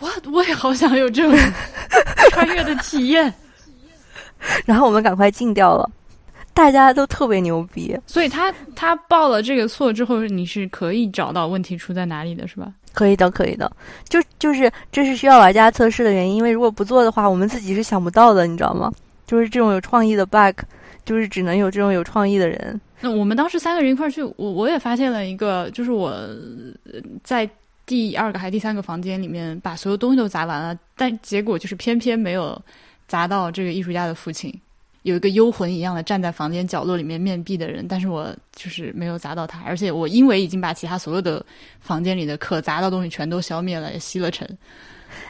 哇，我也好想有这种 穿越的体验。然后我们赶快禁掉了，大家都特别牛逼。所以他他报了这个错之后，你是可以找到问题出在哪里的，是吧？可以的，可以的。就就是这是需要玩家测试的原因，因为如果不做的话，我们自己是想不到的，你知道吗？就是这种有创意的 bug。就是只能有这种有创意的人。那我们当时三个人一块去，我我也发现了一个，就是我在第二个还是第三个房间里面把所有东西都砸完了，但结果就是偏偏没有砸到这个艺术家的父亲，有一个幽魂一样的站在房间角落里面面壁的人，但是我就是没有砸到他，而且我因为已经把其他所有的房间里的可砸到东西全都消灭了，也吸了尘。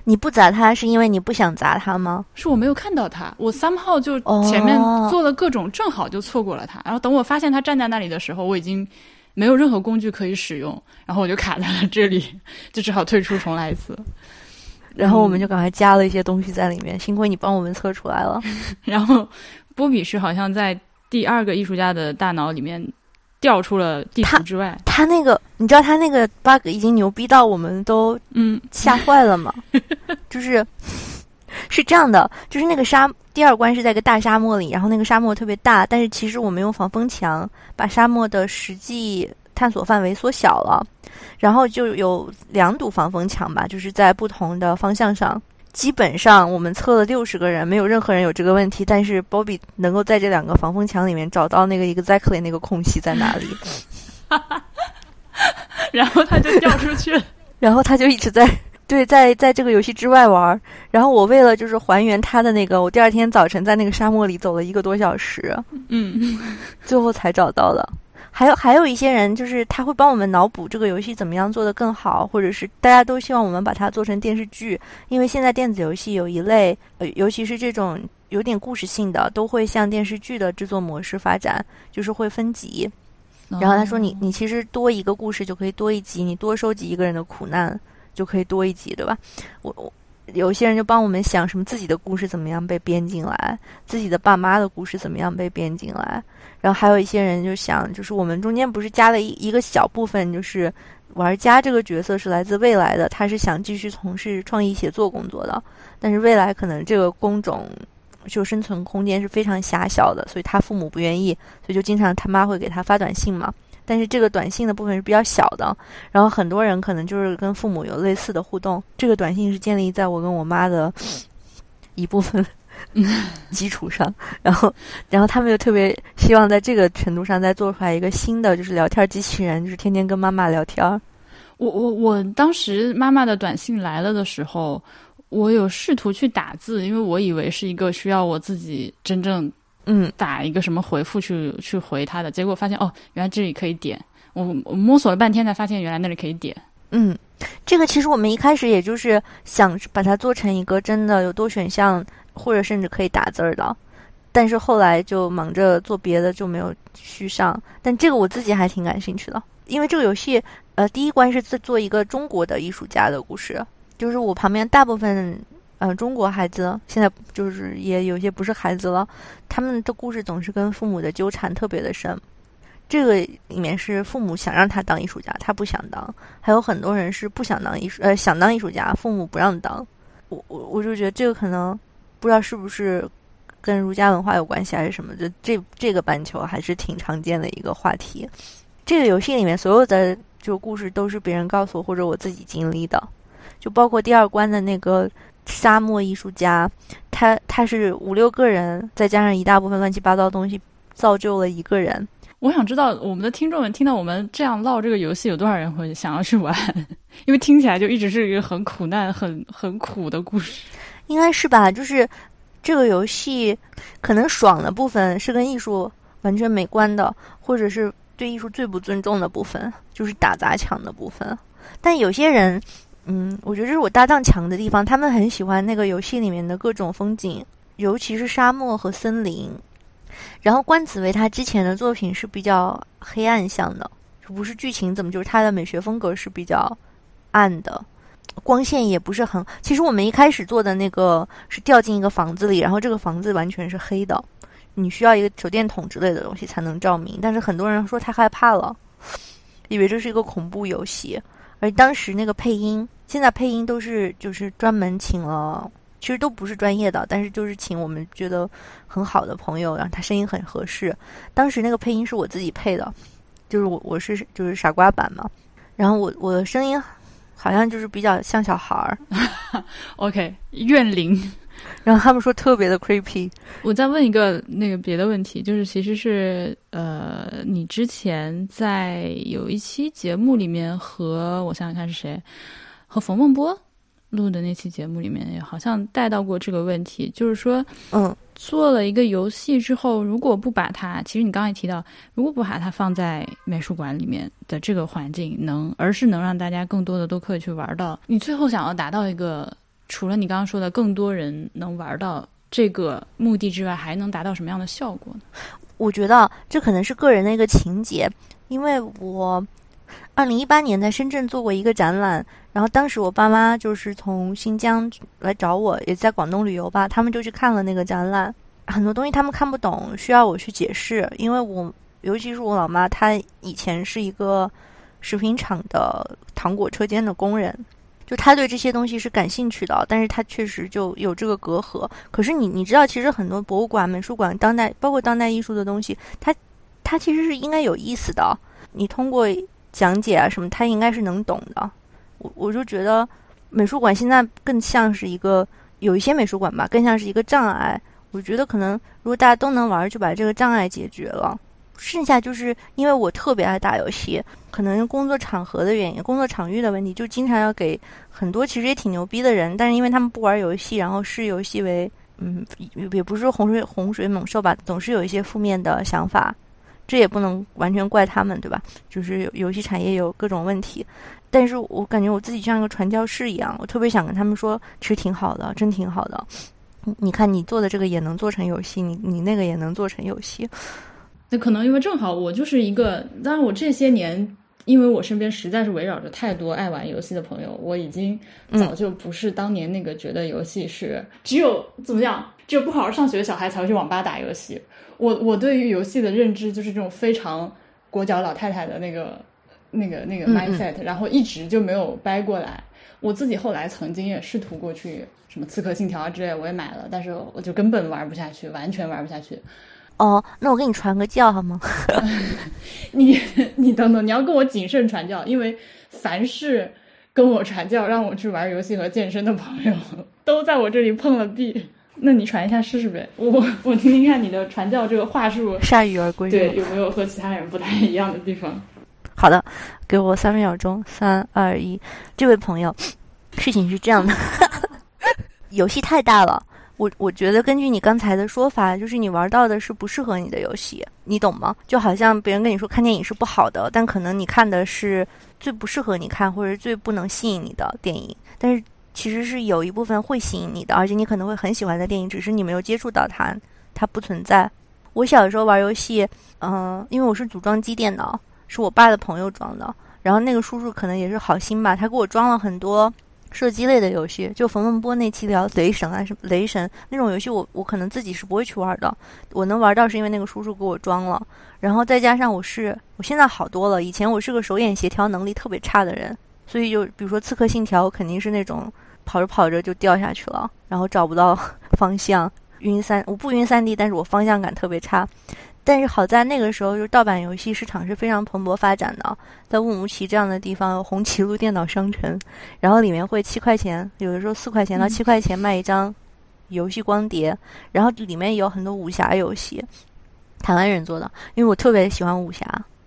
你不砸他是因为你不想砸他吗？是我没有看到他，我三号就前面做了各种，正好就错过了他。然后等我发现他站在那里的时候，我已经没有任何工具可以使用，然后我就卡在了这里，就只好退出重来一次。然后我们就赶快加了一些东西在里面，幸亏你帮我们测出来了。然后波比是好像在第二个艺术家的大脑里面。掉出了地图之外，他那个你知道他那个 bug 已经牛逼到我们都嗯吓坏了吗？就是是这样的，就是那个沙第二关是在一个大沙漠里，然后那个沙漠特别大，但是其实我们用防风墙把沙漠的实际探索范围缩小了，然后就有两堵防风墙吧，就是在不同的方向上。基本上我们测了六十个人，没有任何人有这个问题。但是 Bobby 能够在这两个防风墙里面找到那个 exactly 那个空隙在哪里，然后他就掉出去了，然后他就一直在对在在这个游戏之外玩。然后我为了就是还原他的那个，我第二天早晨在那个沙漠里走了一个多小时，嗯，最后才找到的。还有还有一些人，就是他会帮我们脑补这个游戏怎么样做得更好，或者是大家都希望我们把它做成电视剧。因为现在电子游戏有一类，呃，尤其是这种有点故事性的，都会向电视剧的制作模式发展，就是会分级。然后他说：“你你其实多一个故事就可以多一集，你多收集一个人的苦难就可以多一集，对吧？”我我有些人就帮我们想什么自己的故事怎么样被编进来，自己的爸妈的故事怎么样被编进来，然后还有一些人就想，就是我们中间不是加了一一个小部分，就是玩家这个角色是来自未来的，他是想继续从事创意写作工作的，但是未来可能这个工种就生存空间是非常狭小的，所以他父母不愿意，所以就经常他妈会给他发短信嘛。但是这个短信的部分是比较小的，然后很多人可能就是跟父母有类似的互动。这个短信是建立在我跟我妈的一部分 基础上，然后，然后他们就特别希望在这个程度上再做出来一个新的，就是聊天机器人，就是天天跟妈妈聊天。我我我当时妈妈的短信来了的时候，我有试图去打字，因为我以为是一个需要我自己真正。嗯，打一个什么回复去去回他的，结果发现哦，原来这里可以点。我我摸索了半天才发现，原来那里可以点。嗯，这个其实我们一开始也就是想把它做成一个真的有多选项，或者甚至可以打字儿的，但是后来就忙着做别的，就没有续上。但这个我自己还挺感兴趣的，因为这个游戏，呃，第一关是做做一个中国的艺术家的故事，就是我旁边大部分。嗯，中国孩子现在就是也有些不是孩子了，他们的故事总是跟父母的纠缠特别的深。这个里面是父母想让他当艺术家，他不想当；还有很多人是不想当艺术，呃，想当艺术家，父母不让当。我我我就觉得这个可能不知道是不是跟儒家文化有关系还是什么的。这这个半球还是挺常见的一个话题。这个游戏里面所有的就故事都是别人告诉我或者我自己经历的，就包括第二关的那个。沙漠艺术家，他他是五六个人，再加上一大部分乱七八糟的东西，造就了一个人。我想知道我们的听众们听到我们这样唠这个游戏，有多少人会想要去玩？因为听起来就一直是一个很苦难、很很苦的故事。应该是吧？就是这个游戏可能爽的部分是跟艺术完全没关的，或者是对艺术最不尊重的部分，就是打砸抢的部分。但有些人。嗯，我觉得这是我搭档强的地方。他们很喜欢那个游戏里面的各种风景，尤其是沙漠和森林。然后关紫薇她之前的作品是比较黑暗向的，不是剧情怎么，就是她的美学风格是比较暗的，光线也不是很。其实我们一开始做的那个是掉进一个房子里，然后这个房子完全是黑的，你需要一个手电筒之类的东西才能照明。但是很多人说太害怕了，以为这是一个恐怖游戏。而当时那个配音。现在配音都是就是专门请了，其实都不是专业的，但是就是请我们觉得很好的朋友，然后他声音很合适。当时那个配音是我自己配的，就是我我是就是傻瓜版嘛，然后我我的声音好像就是比较像小孩儿。OK，怨灵。然后他们说特别的 creepy。我再问一个那个别的问题，就是其实是呃，你之前在有一期节目里面和我想想看是谁。和冯梦波录的那期节目里面，也好像带到过这个问题，就是说，嗯，做了一个游戏之后，如果不把它，其实你刚才提到，如果不把它放在美术馆里面的这个环境，能，而是能让大家更多的都可以去玩到，你最后想要达到一个，除了你刚刚说的更多人能玩到这个目的之外，还能达到什么样的效果呢？我觉得这可能是个人的一个情节，因为我。二零一八年在深圳做过一个展览，然后当时我爸妈就是从新疆来找我，也在广东旅游吧，他们就去看了那个展览，很多东西他们看不懂，需要我去解释，因为我尤其是我老妈，她以前是一个食品厂的糖果车间的工人，就他对这些东西是感兴趣的，但是他确实就有这个隔阂。可是你你知道，其实很多博物馆、美术馆、当代包括当代艺术的东西，它它其实是应该有意思的，你通过。讲解啊什么，他应该是能懂的。我我就觉得美术馆现在更像是一个有一些美术馆吧，更像是一个障碍。我觉得可能如果大家都能玩，就把这个障碍解决了。剩下就是因为我特别爱打游戏，可能工作场合的原因、工作场域的问题，就经常要给很多其实也挺牛逼的人，但是因为他们不玩游戏，然后视游戏为嗯，也不是说洪水洪水猛兽吧，总是有一些负面的想法。这也不能完全怪他们，对吧？就是游戏产业有各种问题，但是我感觉我自己像一个传教士一样，我特别想跟他们说，其实挺好的，真挺好的。你看，你做的这个也能做成游戏，你你那个也能做成游戏。那可能因为正好我就是一个，当然我这些年因为我身边实在是围绕着太多爱玩游戏的朋友，我已经早就不是当年那个觉得游戏是只有怎么讲，只有不好好上学的小孩才会去网吧打游戏。我我对于游戏的认知就是这种非常裹脚老太太的那个那个那个 mindset，然后一直就没有掰过来。我自己后来曾经也试图过去什么《刺客信条》啊之类，我也买了，但是我就根本玩不下去，完全玩不下去。哦，那我给你传个教好吗？你 你等等，你要跟我谨慎传教，因为凡是跟我传教让我去玩游戏和健身的朋友，都在我这里碰了壁。那你传一下试试呗，我 我听听看你的传教这个话术，铩羽而归，对，有没有和其他人不太一样的地方？好的，给我三秒钟，三二一，这位朋友，事情是这样的，游戏太大了。我我觉得根据你刚才的说法，就是你玩到的是不适合你的游戏，你懂吗？就好像别人跟你说看电影是不好的，但可能你看的是最不适合你看或者最不能吸引你的电影，但是其实是有一部分会吸引你的，而且你可能会很喜欢的电影，只是你没有接触到它，它不存在。我小的时候玩游戏，嗯，因为我是组装机电脑，是我爸的朋友装的，然后那个叔叔可能也是好心吧，他给我装了很多。射击类的游戏，就冯梦波那期聊雷神啊，什么雷神那种游戏，我我可能自己是不会去玩的。我能玩到是因为那个叔叔给我装了，然后再加上我是我现在好多了，以前我是个手眼协调能力特别差的人，所以就比如说刺客信条，我肯定是那种跑着跑着就掉下去了，然后找不到 方向，晕三我不晕三 D，但是我方向感特别差。但是好在那个时候，就盗版游戏市场是非常蓬勃发展的。在乌鲁木齐这样的地方，有红旗路电脑商城，然后里面会七块钱，有的时候四块钱到七块钱卖一张游戏光碟，然后里面有很多武侠游戏，台湾人做的。因为我特别喜欢武侠，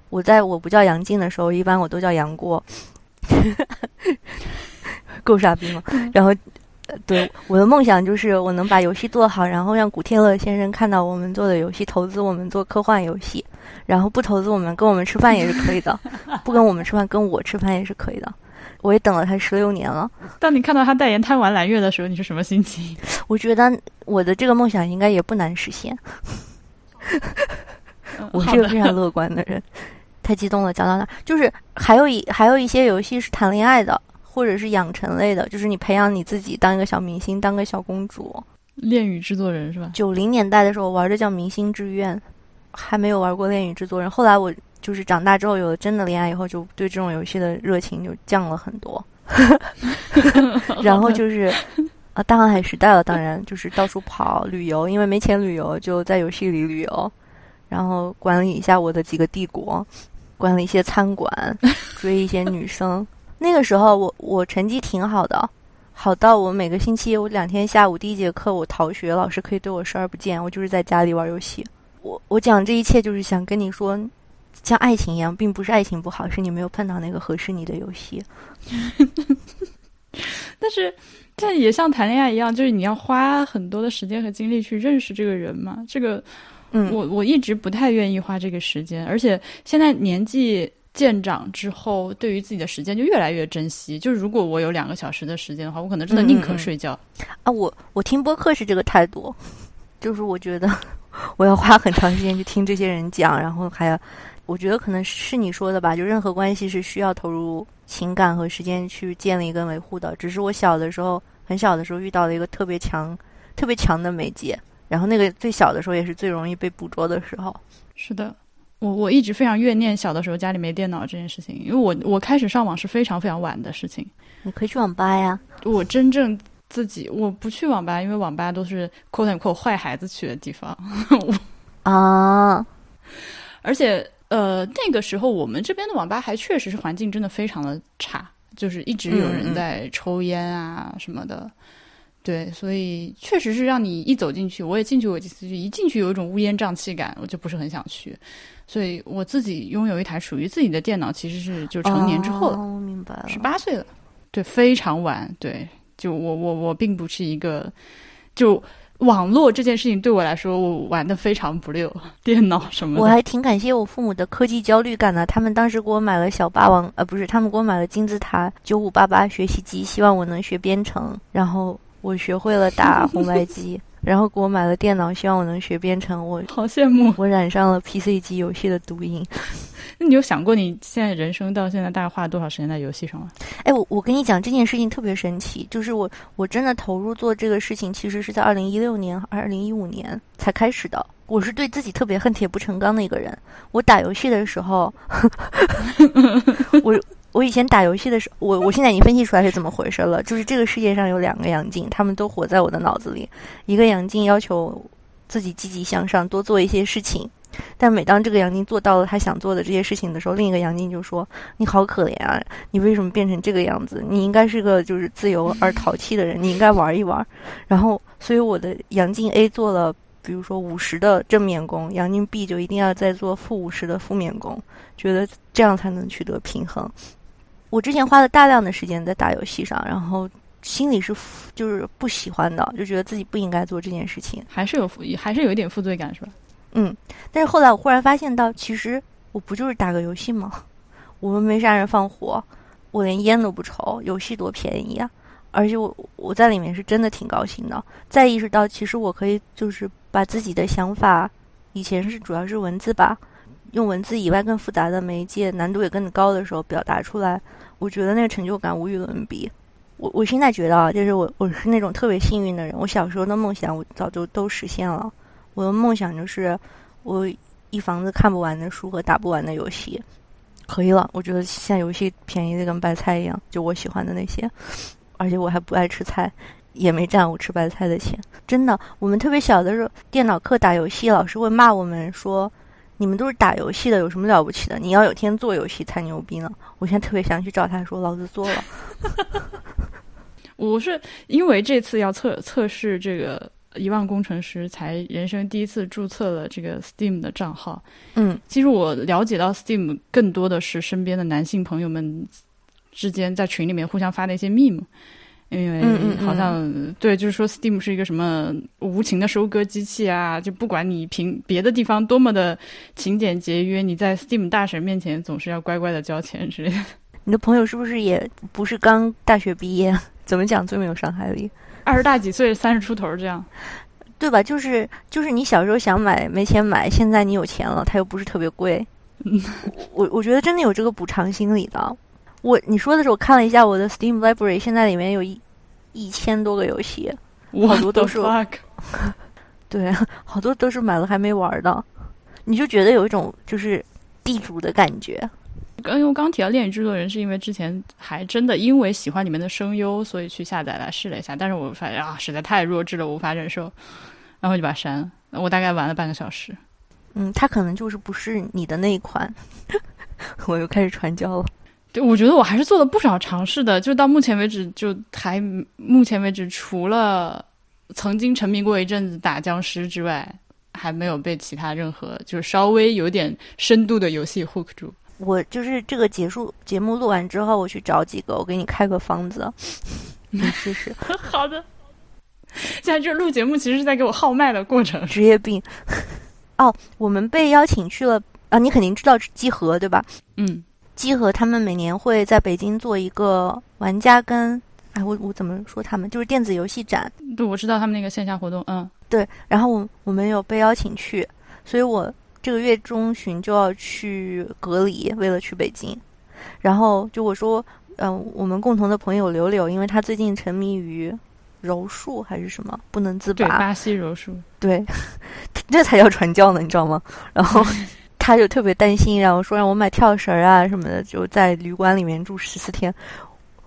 我在我不叫杨静的时候，一般我都叫杨过，够傻逼吗？然后。对，我的梦想就是我能把游戏做好，然后让古天乐先生看到我们做的游戏，投资我们做科幻游戏，然后不投资我们跟我们吃饭也是可以的，不跟我们吃饭跟我吃饭也是可以的。我也等了他十六年了。当你看到他代言贪玩蓝月的时候，你是什么心情？我觉得我的这个梦想应该也不难实现。我是个非常乐观的人。太激动了，讲到哪？就是还有一还有一些游戏是谈恋爱的。或者是养成类的，就是你培养你自己当一个小明星，当个小公主。恋与制作人是吧？九零年代的时候玩的叫《明星志愿》，还没有玩过恋与制作人。后来我就是长大之后有了真的恋爱以后，就对这种游戏的热情就降了很多。然后就是啊，大航海时代了，当然就是到处跑旅游，因为没钱旅游，就在游戏里旅游，然后管理一下我的几个帝国，管理一些餐馆，追一些女生。那个时候我我成绩挺好的，好到我每个星期我两天下午第一节课我逃学，老师可以对我视而不见，我就是在家里玩游戏。我我讲这一切就是想跟你说，像爱情一样，并不是爱情不好，是你没有碰到那个合适你的游戏。但是，但也像谈恋爱一样，就是你要花很多的时间和精力去认识这个人嘛。这个，嗯，我我一直不太愿意花这个时间，而且现在年纪。渐长之后，对于自己的时间就越来越珍惜。就是如果我有两个小时的时间的话，我可能真的宁可睡觉。啊，我我听播客是这个态度，就是我觉得我要花很长时间去听这些人讲，然后还要，我觉得可能是你说的吧。就任何关系是需要投入情感和时间去建立跟维护的。只是我小的时候，很小的时候遇到了一个特别强、特别强的媒介，然后那个最小的时候也是最容易被捕捉的时候。是的。我我一直非常怨念小的时候家里没电脑这件事情，因为我我开始上网是非常非常晚的事情。你可以去网吧呀。我真正自己我不去网吧，因为网吧都是 quote unquote 坏孩子去的地方。啊，而且呃那个时候我们这边的网吧还确实是环境真的非常的差，就是一直有人在抽烟啊什么的。对，所以确实是让你一走进去，我也进去过几次，就一进去有一种乌烟瘴气感，我就不是很想去。所以我自己拥有一台属于自己的电脑，其实是就成年之后了，明白了，十八岁了，对，非常晚。对，就我我我并不是一个，就网络这件事情对我来说，我玩的非常不溜，电脑什么的。我还挺感谢我父母的科技焦虑感的，他们当时给我买了小霸王，呃，不是，他们给我买了金字塔九五八八学习机，希望我能学编程，然后我学会了打红白机。然后给我买了电脑，希望我能学编程。我好羡慕，我染上了 PC 机游戏的毒瘾。那你有想过你现在人生到现在大概花了多少时间在游戏上吗？哎，我我跟你讲这件事情特别神奇，就是我我真的投入做这个事情，其实是在二零一六年、二零一五年才开始的。我是对自己特别恨铁不成钢的一个人。我打游戏的时候，我我以前打游戏的时候，我我现在已经分析出来是怎么回事了。就是这个世界上有两个杨静，他们都活在我的脑子里。一个杨静要求自己积极向上，多做一些事情。但每当这个杨静做到了他想做的这些事情的时候，另一个杨静就说：“你好可怜啊，你为什么变成这个样子？你应该是个就是自由而淘气的人，你应该玩一玩。”然后，所以我的杨静 A 做了，比如说五十的正面功，杨静 B 就一定要再做负五十的负面功，觉得这样才能取得平衡。我之前花了大量的时间在打游戏上，然后心里是就是不喜欢的，就觉得自己不应该做这件事情，还是有还是有一点负罪感，是吧？嗯，但是后来我忽然发现到，其实我不就是打个游戏吗？我们没杀人放火，我连烟都不抽，游戏多便宜啊！而且我我在里面是真的挺高兴的。再意识到，其实我可以就是把自己的想法，以前是主要是文字吧，用文字以外更复杂的媒介，难度也更高的时候表达出来，我觉得那个成就感无与伦比。我我现在觉得啊，就是我我是那种特别幸运的人，我小时候的梦想我早就都实现了。我的梦想就是，我一房子看不完的书和打不完的游戏，可以了。我觉得现在游戏便宜的跟白菜一样，就我喜欢的那些，而且我还不爱吃菜，也没占我吃白菜的钱。真的，我们特别小的时候，电脑课打游戏，老师会骂我们说：“你们都是打游戏的，有什么了不起的？你要有天做游戏才牛逼呢。”我现在特别想去找他说：“老子做了。”我是因为这次要测测试这个。一万工程师才人生第一次注册了这个 Steam 的账号。嗯，其实我了解到 Steam 更多的是身边的男性朋友们之间在群里面互相发的一些 meme，因为好像对，就是说 Steam 是一个什么无情的收割机器啊，就不管你凭别的地方多么的勤俭节约，你在 Steam 大神面前总是要乖乖的交钱之类的。你的朋友是不是也不是刚大学毕业？怎么讲最没有伤害力？二十大几岁，三十出头这样，对吧？就是就是你小时候想买没钱买，现在你有钱了，它又不是特别贵。我我觉得真的有这个补偿心理的。我你说的是，我看了一下我的 Steam Library，现在里面有一一千多个游戏，好多都是 对，好多都是买了还没玩的。你就觉得有一种就是地主的感觉。刚因为我刚提到《恋与制作人》，是因为之前还真的因为喜欢里面的声优，所以去下载来试了一下。但是我发现啊，实在太弱智了，无法忍受，然后就把它删了。我大概玩了半个小时。嗯，他可能就是不是你的那一款，我又开始传教了。对，我觉得我还是做了不少尝试的。就到目前为止，就还目前为止，除了曾经沉迷过一阵子打僵尸之外，还没有被其他任何就是稍微有点深度的游戏 hook 住。我就是这个结束节目录完之后，我去找几个，我给你开个方子，你试试。好的。现在这录节目其实是在给我号脉的过程。职业病。哦，我们被邀请去了啊！你肯定知道集合对吧？嗯。机和他们每年会在北京做一个玩家跟哎，我我怎么说他们？就是电子游戏展。对，我知道他们那个线下活动。嗯。对，然后我我们有被邀请去，所以我。这个月中旬就要去隔离，为了去北京。然后就我说，嗯，我们共同的朋友柳柳，因为他最近沉迷于柔术还是什么，不能自拔。巴西柔术。对，这才叫传教呢，你知道吗？然后他就特别担心，然后说让我买跳绳啊什么的，就在旅馆里面住十四天。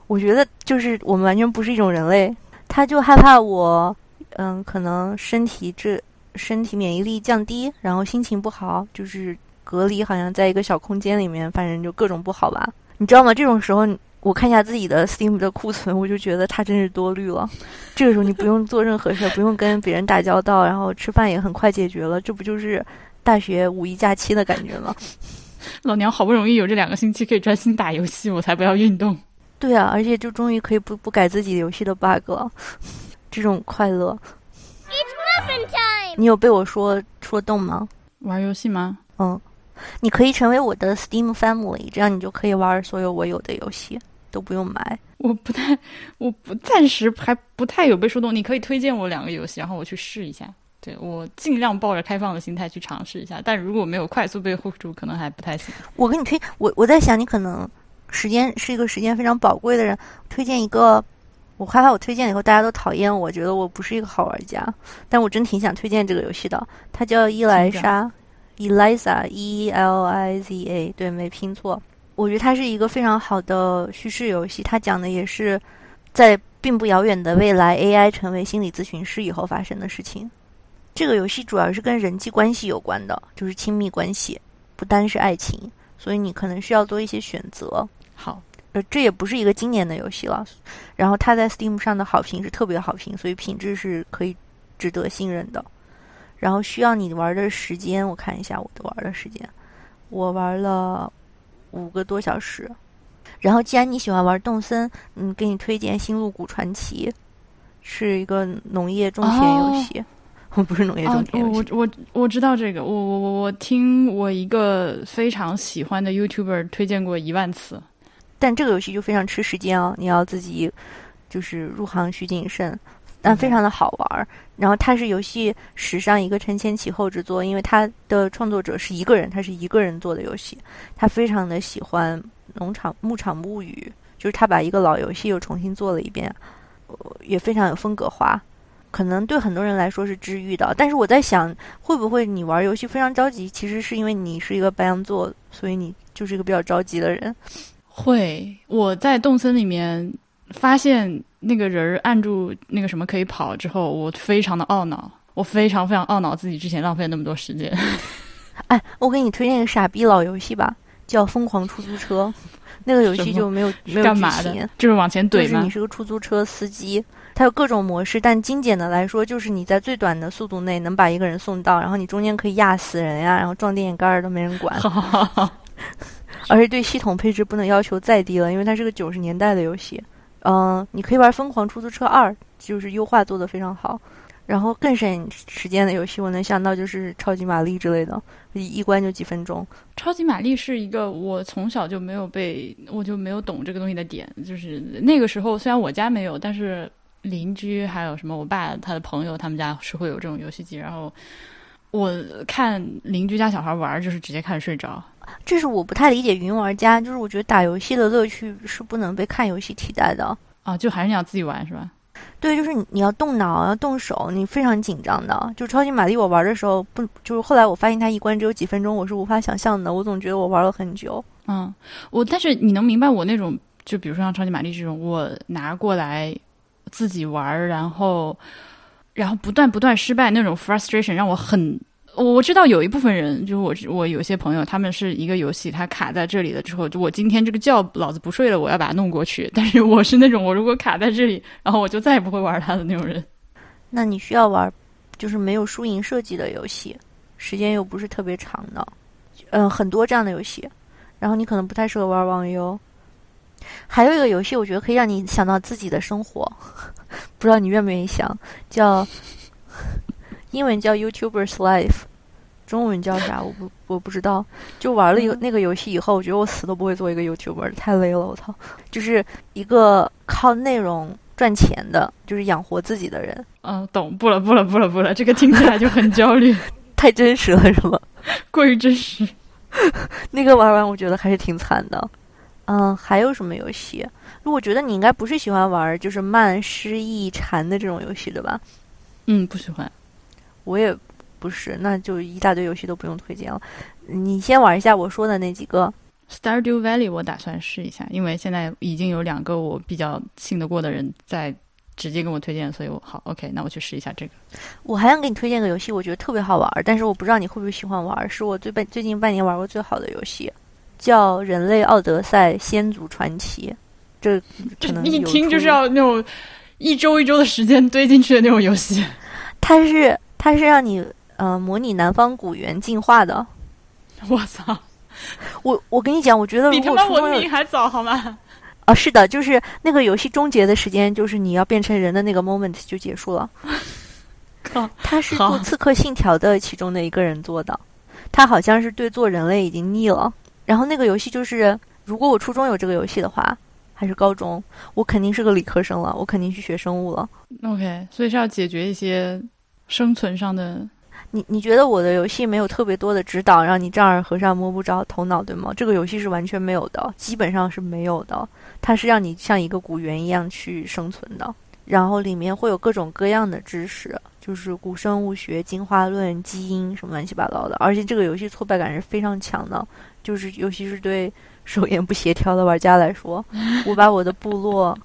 我觉得就是我们完全不是一种人类。他就害怕我，嗯，可能身体这。身体免疫力降低，然后心情不好，就是隔离，好像在一个小空间里面，反正就各种不好吧。你知道吗？这种时候，我看一下自己的 Steam 的库存，我就觉得他真是多虑了。这个时候你不用做任何事，不用跟别人打交道，然后吃饭也很快解决了，这不就是大学五一假期的感觉吗？老娘好不容易有这两个星期可以专心打游戏，我才不要运动。对啊，而且就终于可以不不改自己游戏的 bug 了，这种快乐。你有被我说说动吗？玩游戏吗？嗯，你可以成为我的 Steam Family，这样你就可以玩所有我有的游戏。都不用买。我不太，我不暂时还不太有被说动。你可以推荐我两个游戏，然后我去试一下。对我尽量抱着开放的心态去尝试一下，但如果没有快速被 hook 住，可能还不太行。我给你推，我我在想，你可能时间是一个时间非常宝贵的人，推荐一个。我害怕我推荐以后大家都讨厌我，觉得我不是一个好玩家。但我真挺想推荐这个游戏的，它叫伊莱莎，Eliza，E L I Z A，对，没拼错。我觉得它是一个非常好的叙事游戏，它讲的也是在并不遥远的未来，AI 成为心理咨询师以后发生的事情。这个游戏主要是跟人际关系有关的，就是亲密关系，不单是爱情，所以你可能需要做一些选择。好。呃，这也不是一个今年的游戏了，然后它在 Steam 上的好评是特别好评，所以品质是可以值得信任的。然后需要你玩的时间，我看一下我的玩的时间，我玩了五个多小时。然后既然你喜欢玩动森，嗯，给你推荐《星露谷传奇》，是一个农业种田游戏，不是农业种田游戏。我我我知道这个，我我我我听我一个非常喜欢的 YouTuber 推荐过一万次。但这个游戏就非常吃时间哦，你要自己就是入行需谨慎，但非常的好玩儿。然后它是游戏史上一个承前启后之作，因为它的创作者是一个人，他是一个人做的游戏。他非常的喜欢农场牧场物语，就是他把一个老游戏又重新做了一遍，也非常有风格化。可能对很多人来说是治愈的，但是我在想，会不会你玩游戏非常着急，其实是因为你是一个白羊座，所以你就是一个比较着急的人。会，我在动森里面发现那个人按住那个什么可以跑之后，我非常的懊恼，我非常非常懊恼自己之前浪费了那么多时间。哎，我给你推荐一个傻逼老游戏吧，叫《疯狂出租车》，那个游戏就没有没有干嘛的，就是往前怼就是你是个出租车司机，它有各种模式，但精简的来说，就是你在最短的速度内能把一个人送到，然后你中间可以压死人呀，然后撞电线杆儿都没人管。而且对系统配置不能要求再低了，因为它是个九十年代的游戏。嗯，你可以玩《疯狂出租车二》，就是优化做的非常好。然后更省时间的游戏，我能想到就是《超级玛丽》之类的，一一关就几分钟。超级玛丽是一个我从小就没有被，我就没有懂这个东西的点。就是那个时候，虽然我家没有，但是邻居还有什么我爸他的朋友，他们家是会有这种游戏机。然后我看邻居家小孩玩，就是直接看着睡着。这是我不太理解云玩家，就是我觉得打游戏的乐趣是不能被看游戏替代的啊，就还是你要自己玩是吧？对，就是你要动脑要动手，你非常紧张的。就超级玛丽，我玩的时候不就是后来我发现它一关只有几分钟，我是无法想象的。我总觉得我玩了很久。嗯，我但是你能明白我那种，就比如说像超级玛丽这种，我拿过来自己玩，然后然后不断不断失败那种 frustration，让我很。我知道有一部分人，就是我，我有些朋友，他们是一个游戏，他卡在这里了之后，就我今天这个觉老子不睡了，我要把它弄过去。但是我是那种，我如果卡在这里，然后我就再也不会玩它的那种人。那你需要玩，就是没有输赢设计的游戏，时间又不是特别长的，嗯，很多这样的游戏。然后你可能不太适合玩网游。还有一个游戏，我觉得可以让你想到自己的生活，不知道你愿不愿意想，叫。英文叫 YouTuber's Life，中文叫啥？我不我不知道。就玩了游那个游戏以后，我觉得我死都不会做一个 YouTuber，太累了。我操，就是一个靠内容赚钱的，就是养活自己的人。嗯，懂不了不了不了不了，这个听起来就很焦虑，太真实了，是吗？过于真实。那个玩完，我觉得还是挺惨的。嗯，还有什么游戏？我觉得你应该不是喜欢玩就是慢、失忆、馋的这种游戏，对吧？嗯，不喜欢。我也不是，那就一大堆游戏都不用推荐了。你先玩一下我说的那几个。Stardew Valley 我打算试一下，因为现在已经有两个我比较信得过的人在直接跟我推荐，所以我好 OK，那我去试一下这个。我还想给你推荐个游戏，我觉得特别好玩，但是我不知道你会不会喜欢玩，是我最半最近半年玩过最好的游戏，叫《人类奥德赛：先祖传奇》。这可能一听就是要那种一周一周的时间堆进去的那种游戏。它是。它是让你呃模拟南方古猿进化的，我操！我我跟你讲，我觉得比他妈文明还早好吗？啊，是的，就是那个游戏终结的时间，就是你要变成人的那个 moment 就结束了。靠！他是做《刺客信条》的其中的一个人做的，他好像是对做人类已经腻了。然后那个游戏就是，如果我初中有这个游戏的话，还是高中，我肯定是个理科生了，我肯定去学生物了。OK，所以是要解决一些生存上的。你你觉得我的游戏没有特别多的指导，让你丈二和尚摸不着头脑，对吗？这个游戏是完全没有的，基本上是没有的。它是让你像一个古猿一样去生存的，然后里面会有各种各样的知识，就是古生物学、进化论、基因什么乱七八糟的。而且这个游戏挫败感是非常强的，就是尤其是对手眼不协调的玩家来说，我把我的部落。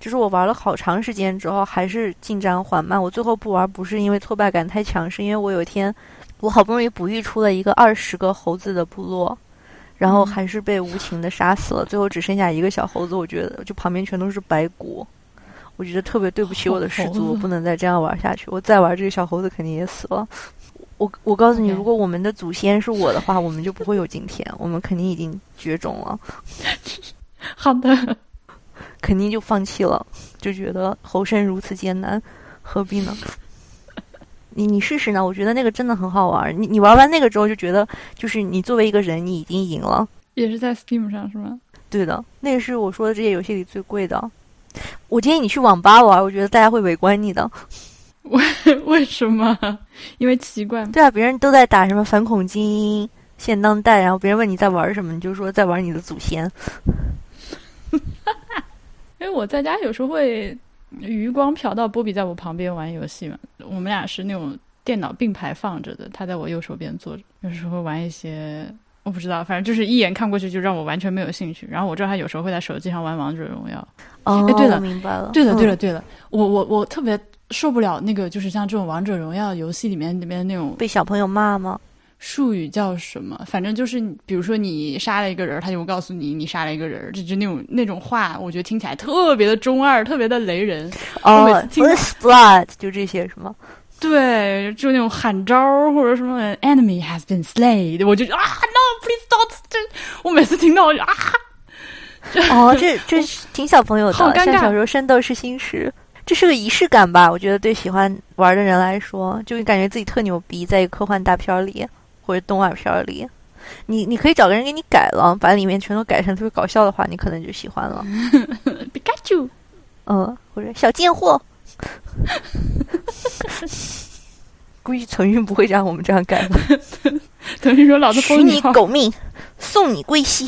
就是我玩了好长时间之后，还是进展缓慢。我最后不玩，不是因为挫败感太强，是因为我有一天，我好不容易哺育出了一个二十个猴子的部落，然后还是被无情的杀死了。最后只剩下一个小猴子，我觉得就旁边全都是白骨，我觉得特别对不起我的氏族，我不能再这样玩下去。我再玩这个小猴子肯定也死了。我我告诉你，如果我们的祖先是我的话，我们就不会有今天，我们肯定已经绝种了。好的。肯定就放弃了，就觉得猴生如此艰难，何必呢？你你试试呢？我觉得那个真的很好玩。你你玩完那个之后就觉得，就是你作为一个人，你已经赢了。也是在 Steam 上是吗？对的，那个是我说的这些游戏里最贵的。我建议你去网吧玩，我觉得大家会围观你的。为 为什么？因为奇怪。对啊，别人都在打什么反恐精英、现当代，然后别人问你在玩什么，你就说在玩你的祖先。因为我在家有时候会余光瞟到波比在我旁边玩游戏嘛，我们俩是那种电脑并排放着的，他在我右手边坐着，有时候玩一些我不知道，反正就是一眼看过去就让我完全没有兴趣。然后我知道他有时候会在手机上玩王者荣耀。哦，哎，对了，明白了，对了，对了，对了，我我我特别受不了那个，就是像这种王者荣耀游戏里面里面那种被小朋友骂吗？术语叫什么？反正就是，比如说你杀了一个人，他就会告诉你你杀了一个人，就就那种那种话，我觉得听起来特别的中二，特别的雷人。哦 blood 就这些是吗？对，就那种喊招或者什么 enemy has been slain，我就啊 no please don't，这我每次听到我就啊。哦，这这挺小朋友的，像小时候《圣斗士星矢》，这是个仪式感吧？我觉得对喜欢玩的人来说，就感觉自己特牛逼，在一个科幻大片里。或者动画片里，你你可以找个人给你改了，把里面全都改成特别搞笑的话，你可能就喜欢了。皮卡丘，嗯，或者小贱货，估计腾讯不会让我们这样改吧？腾讯说：“老子取你狗命，送你归西。”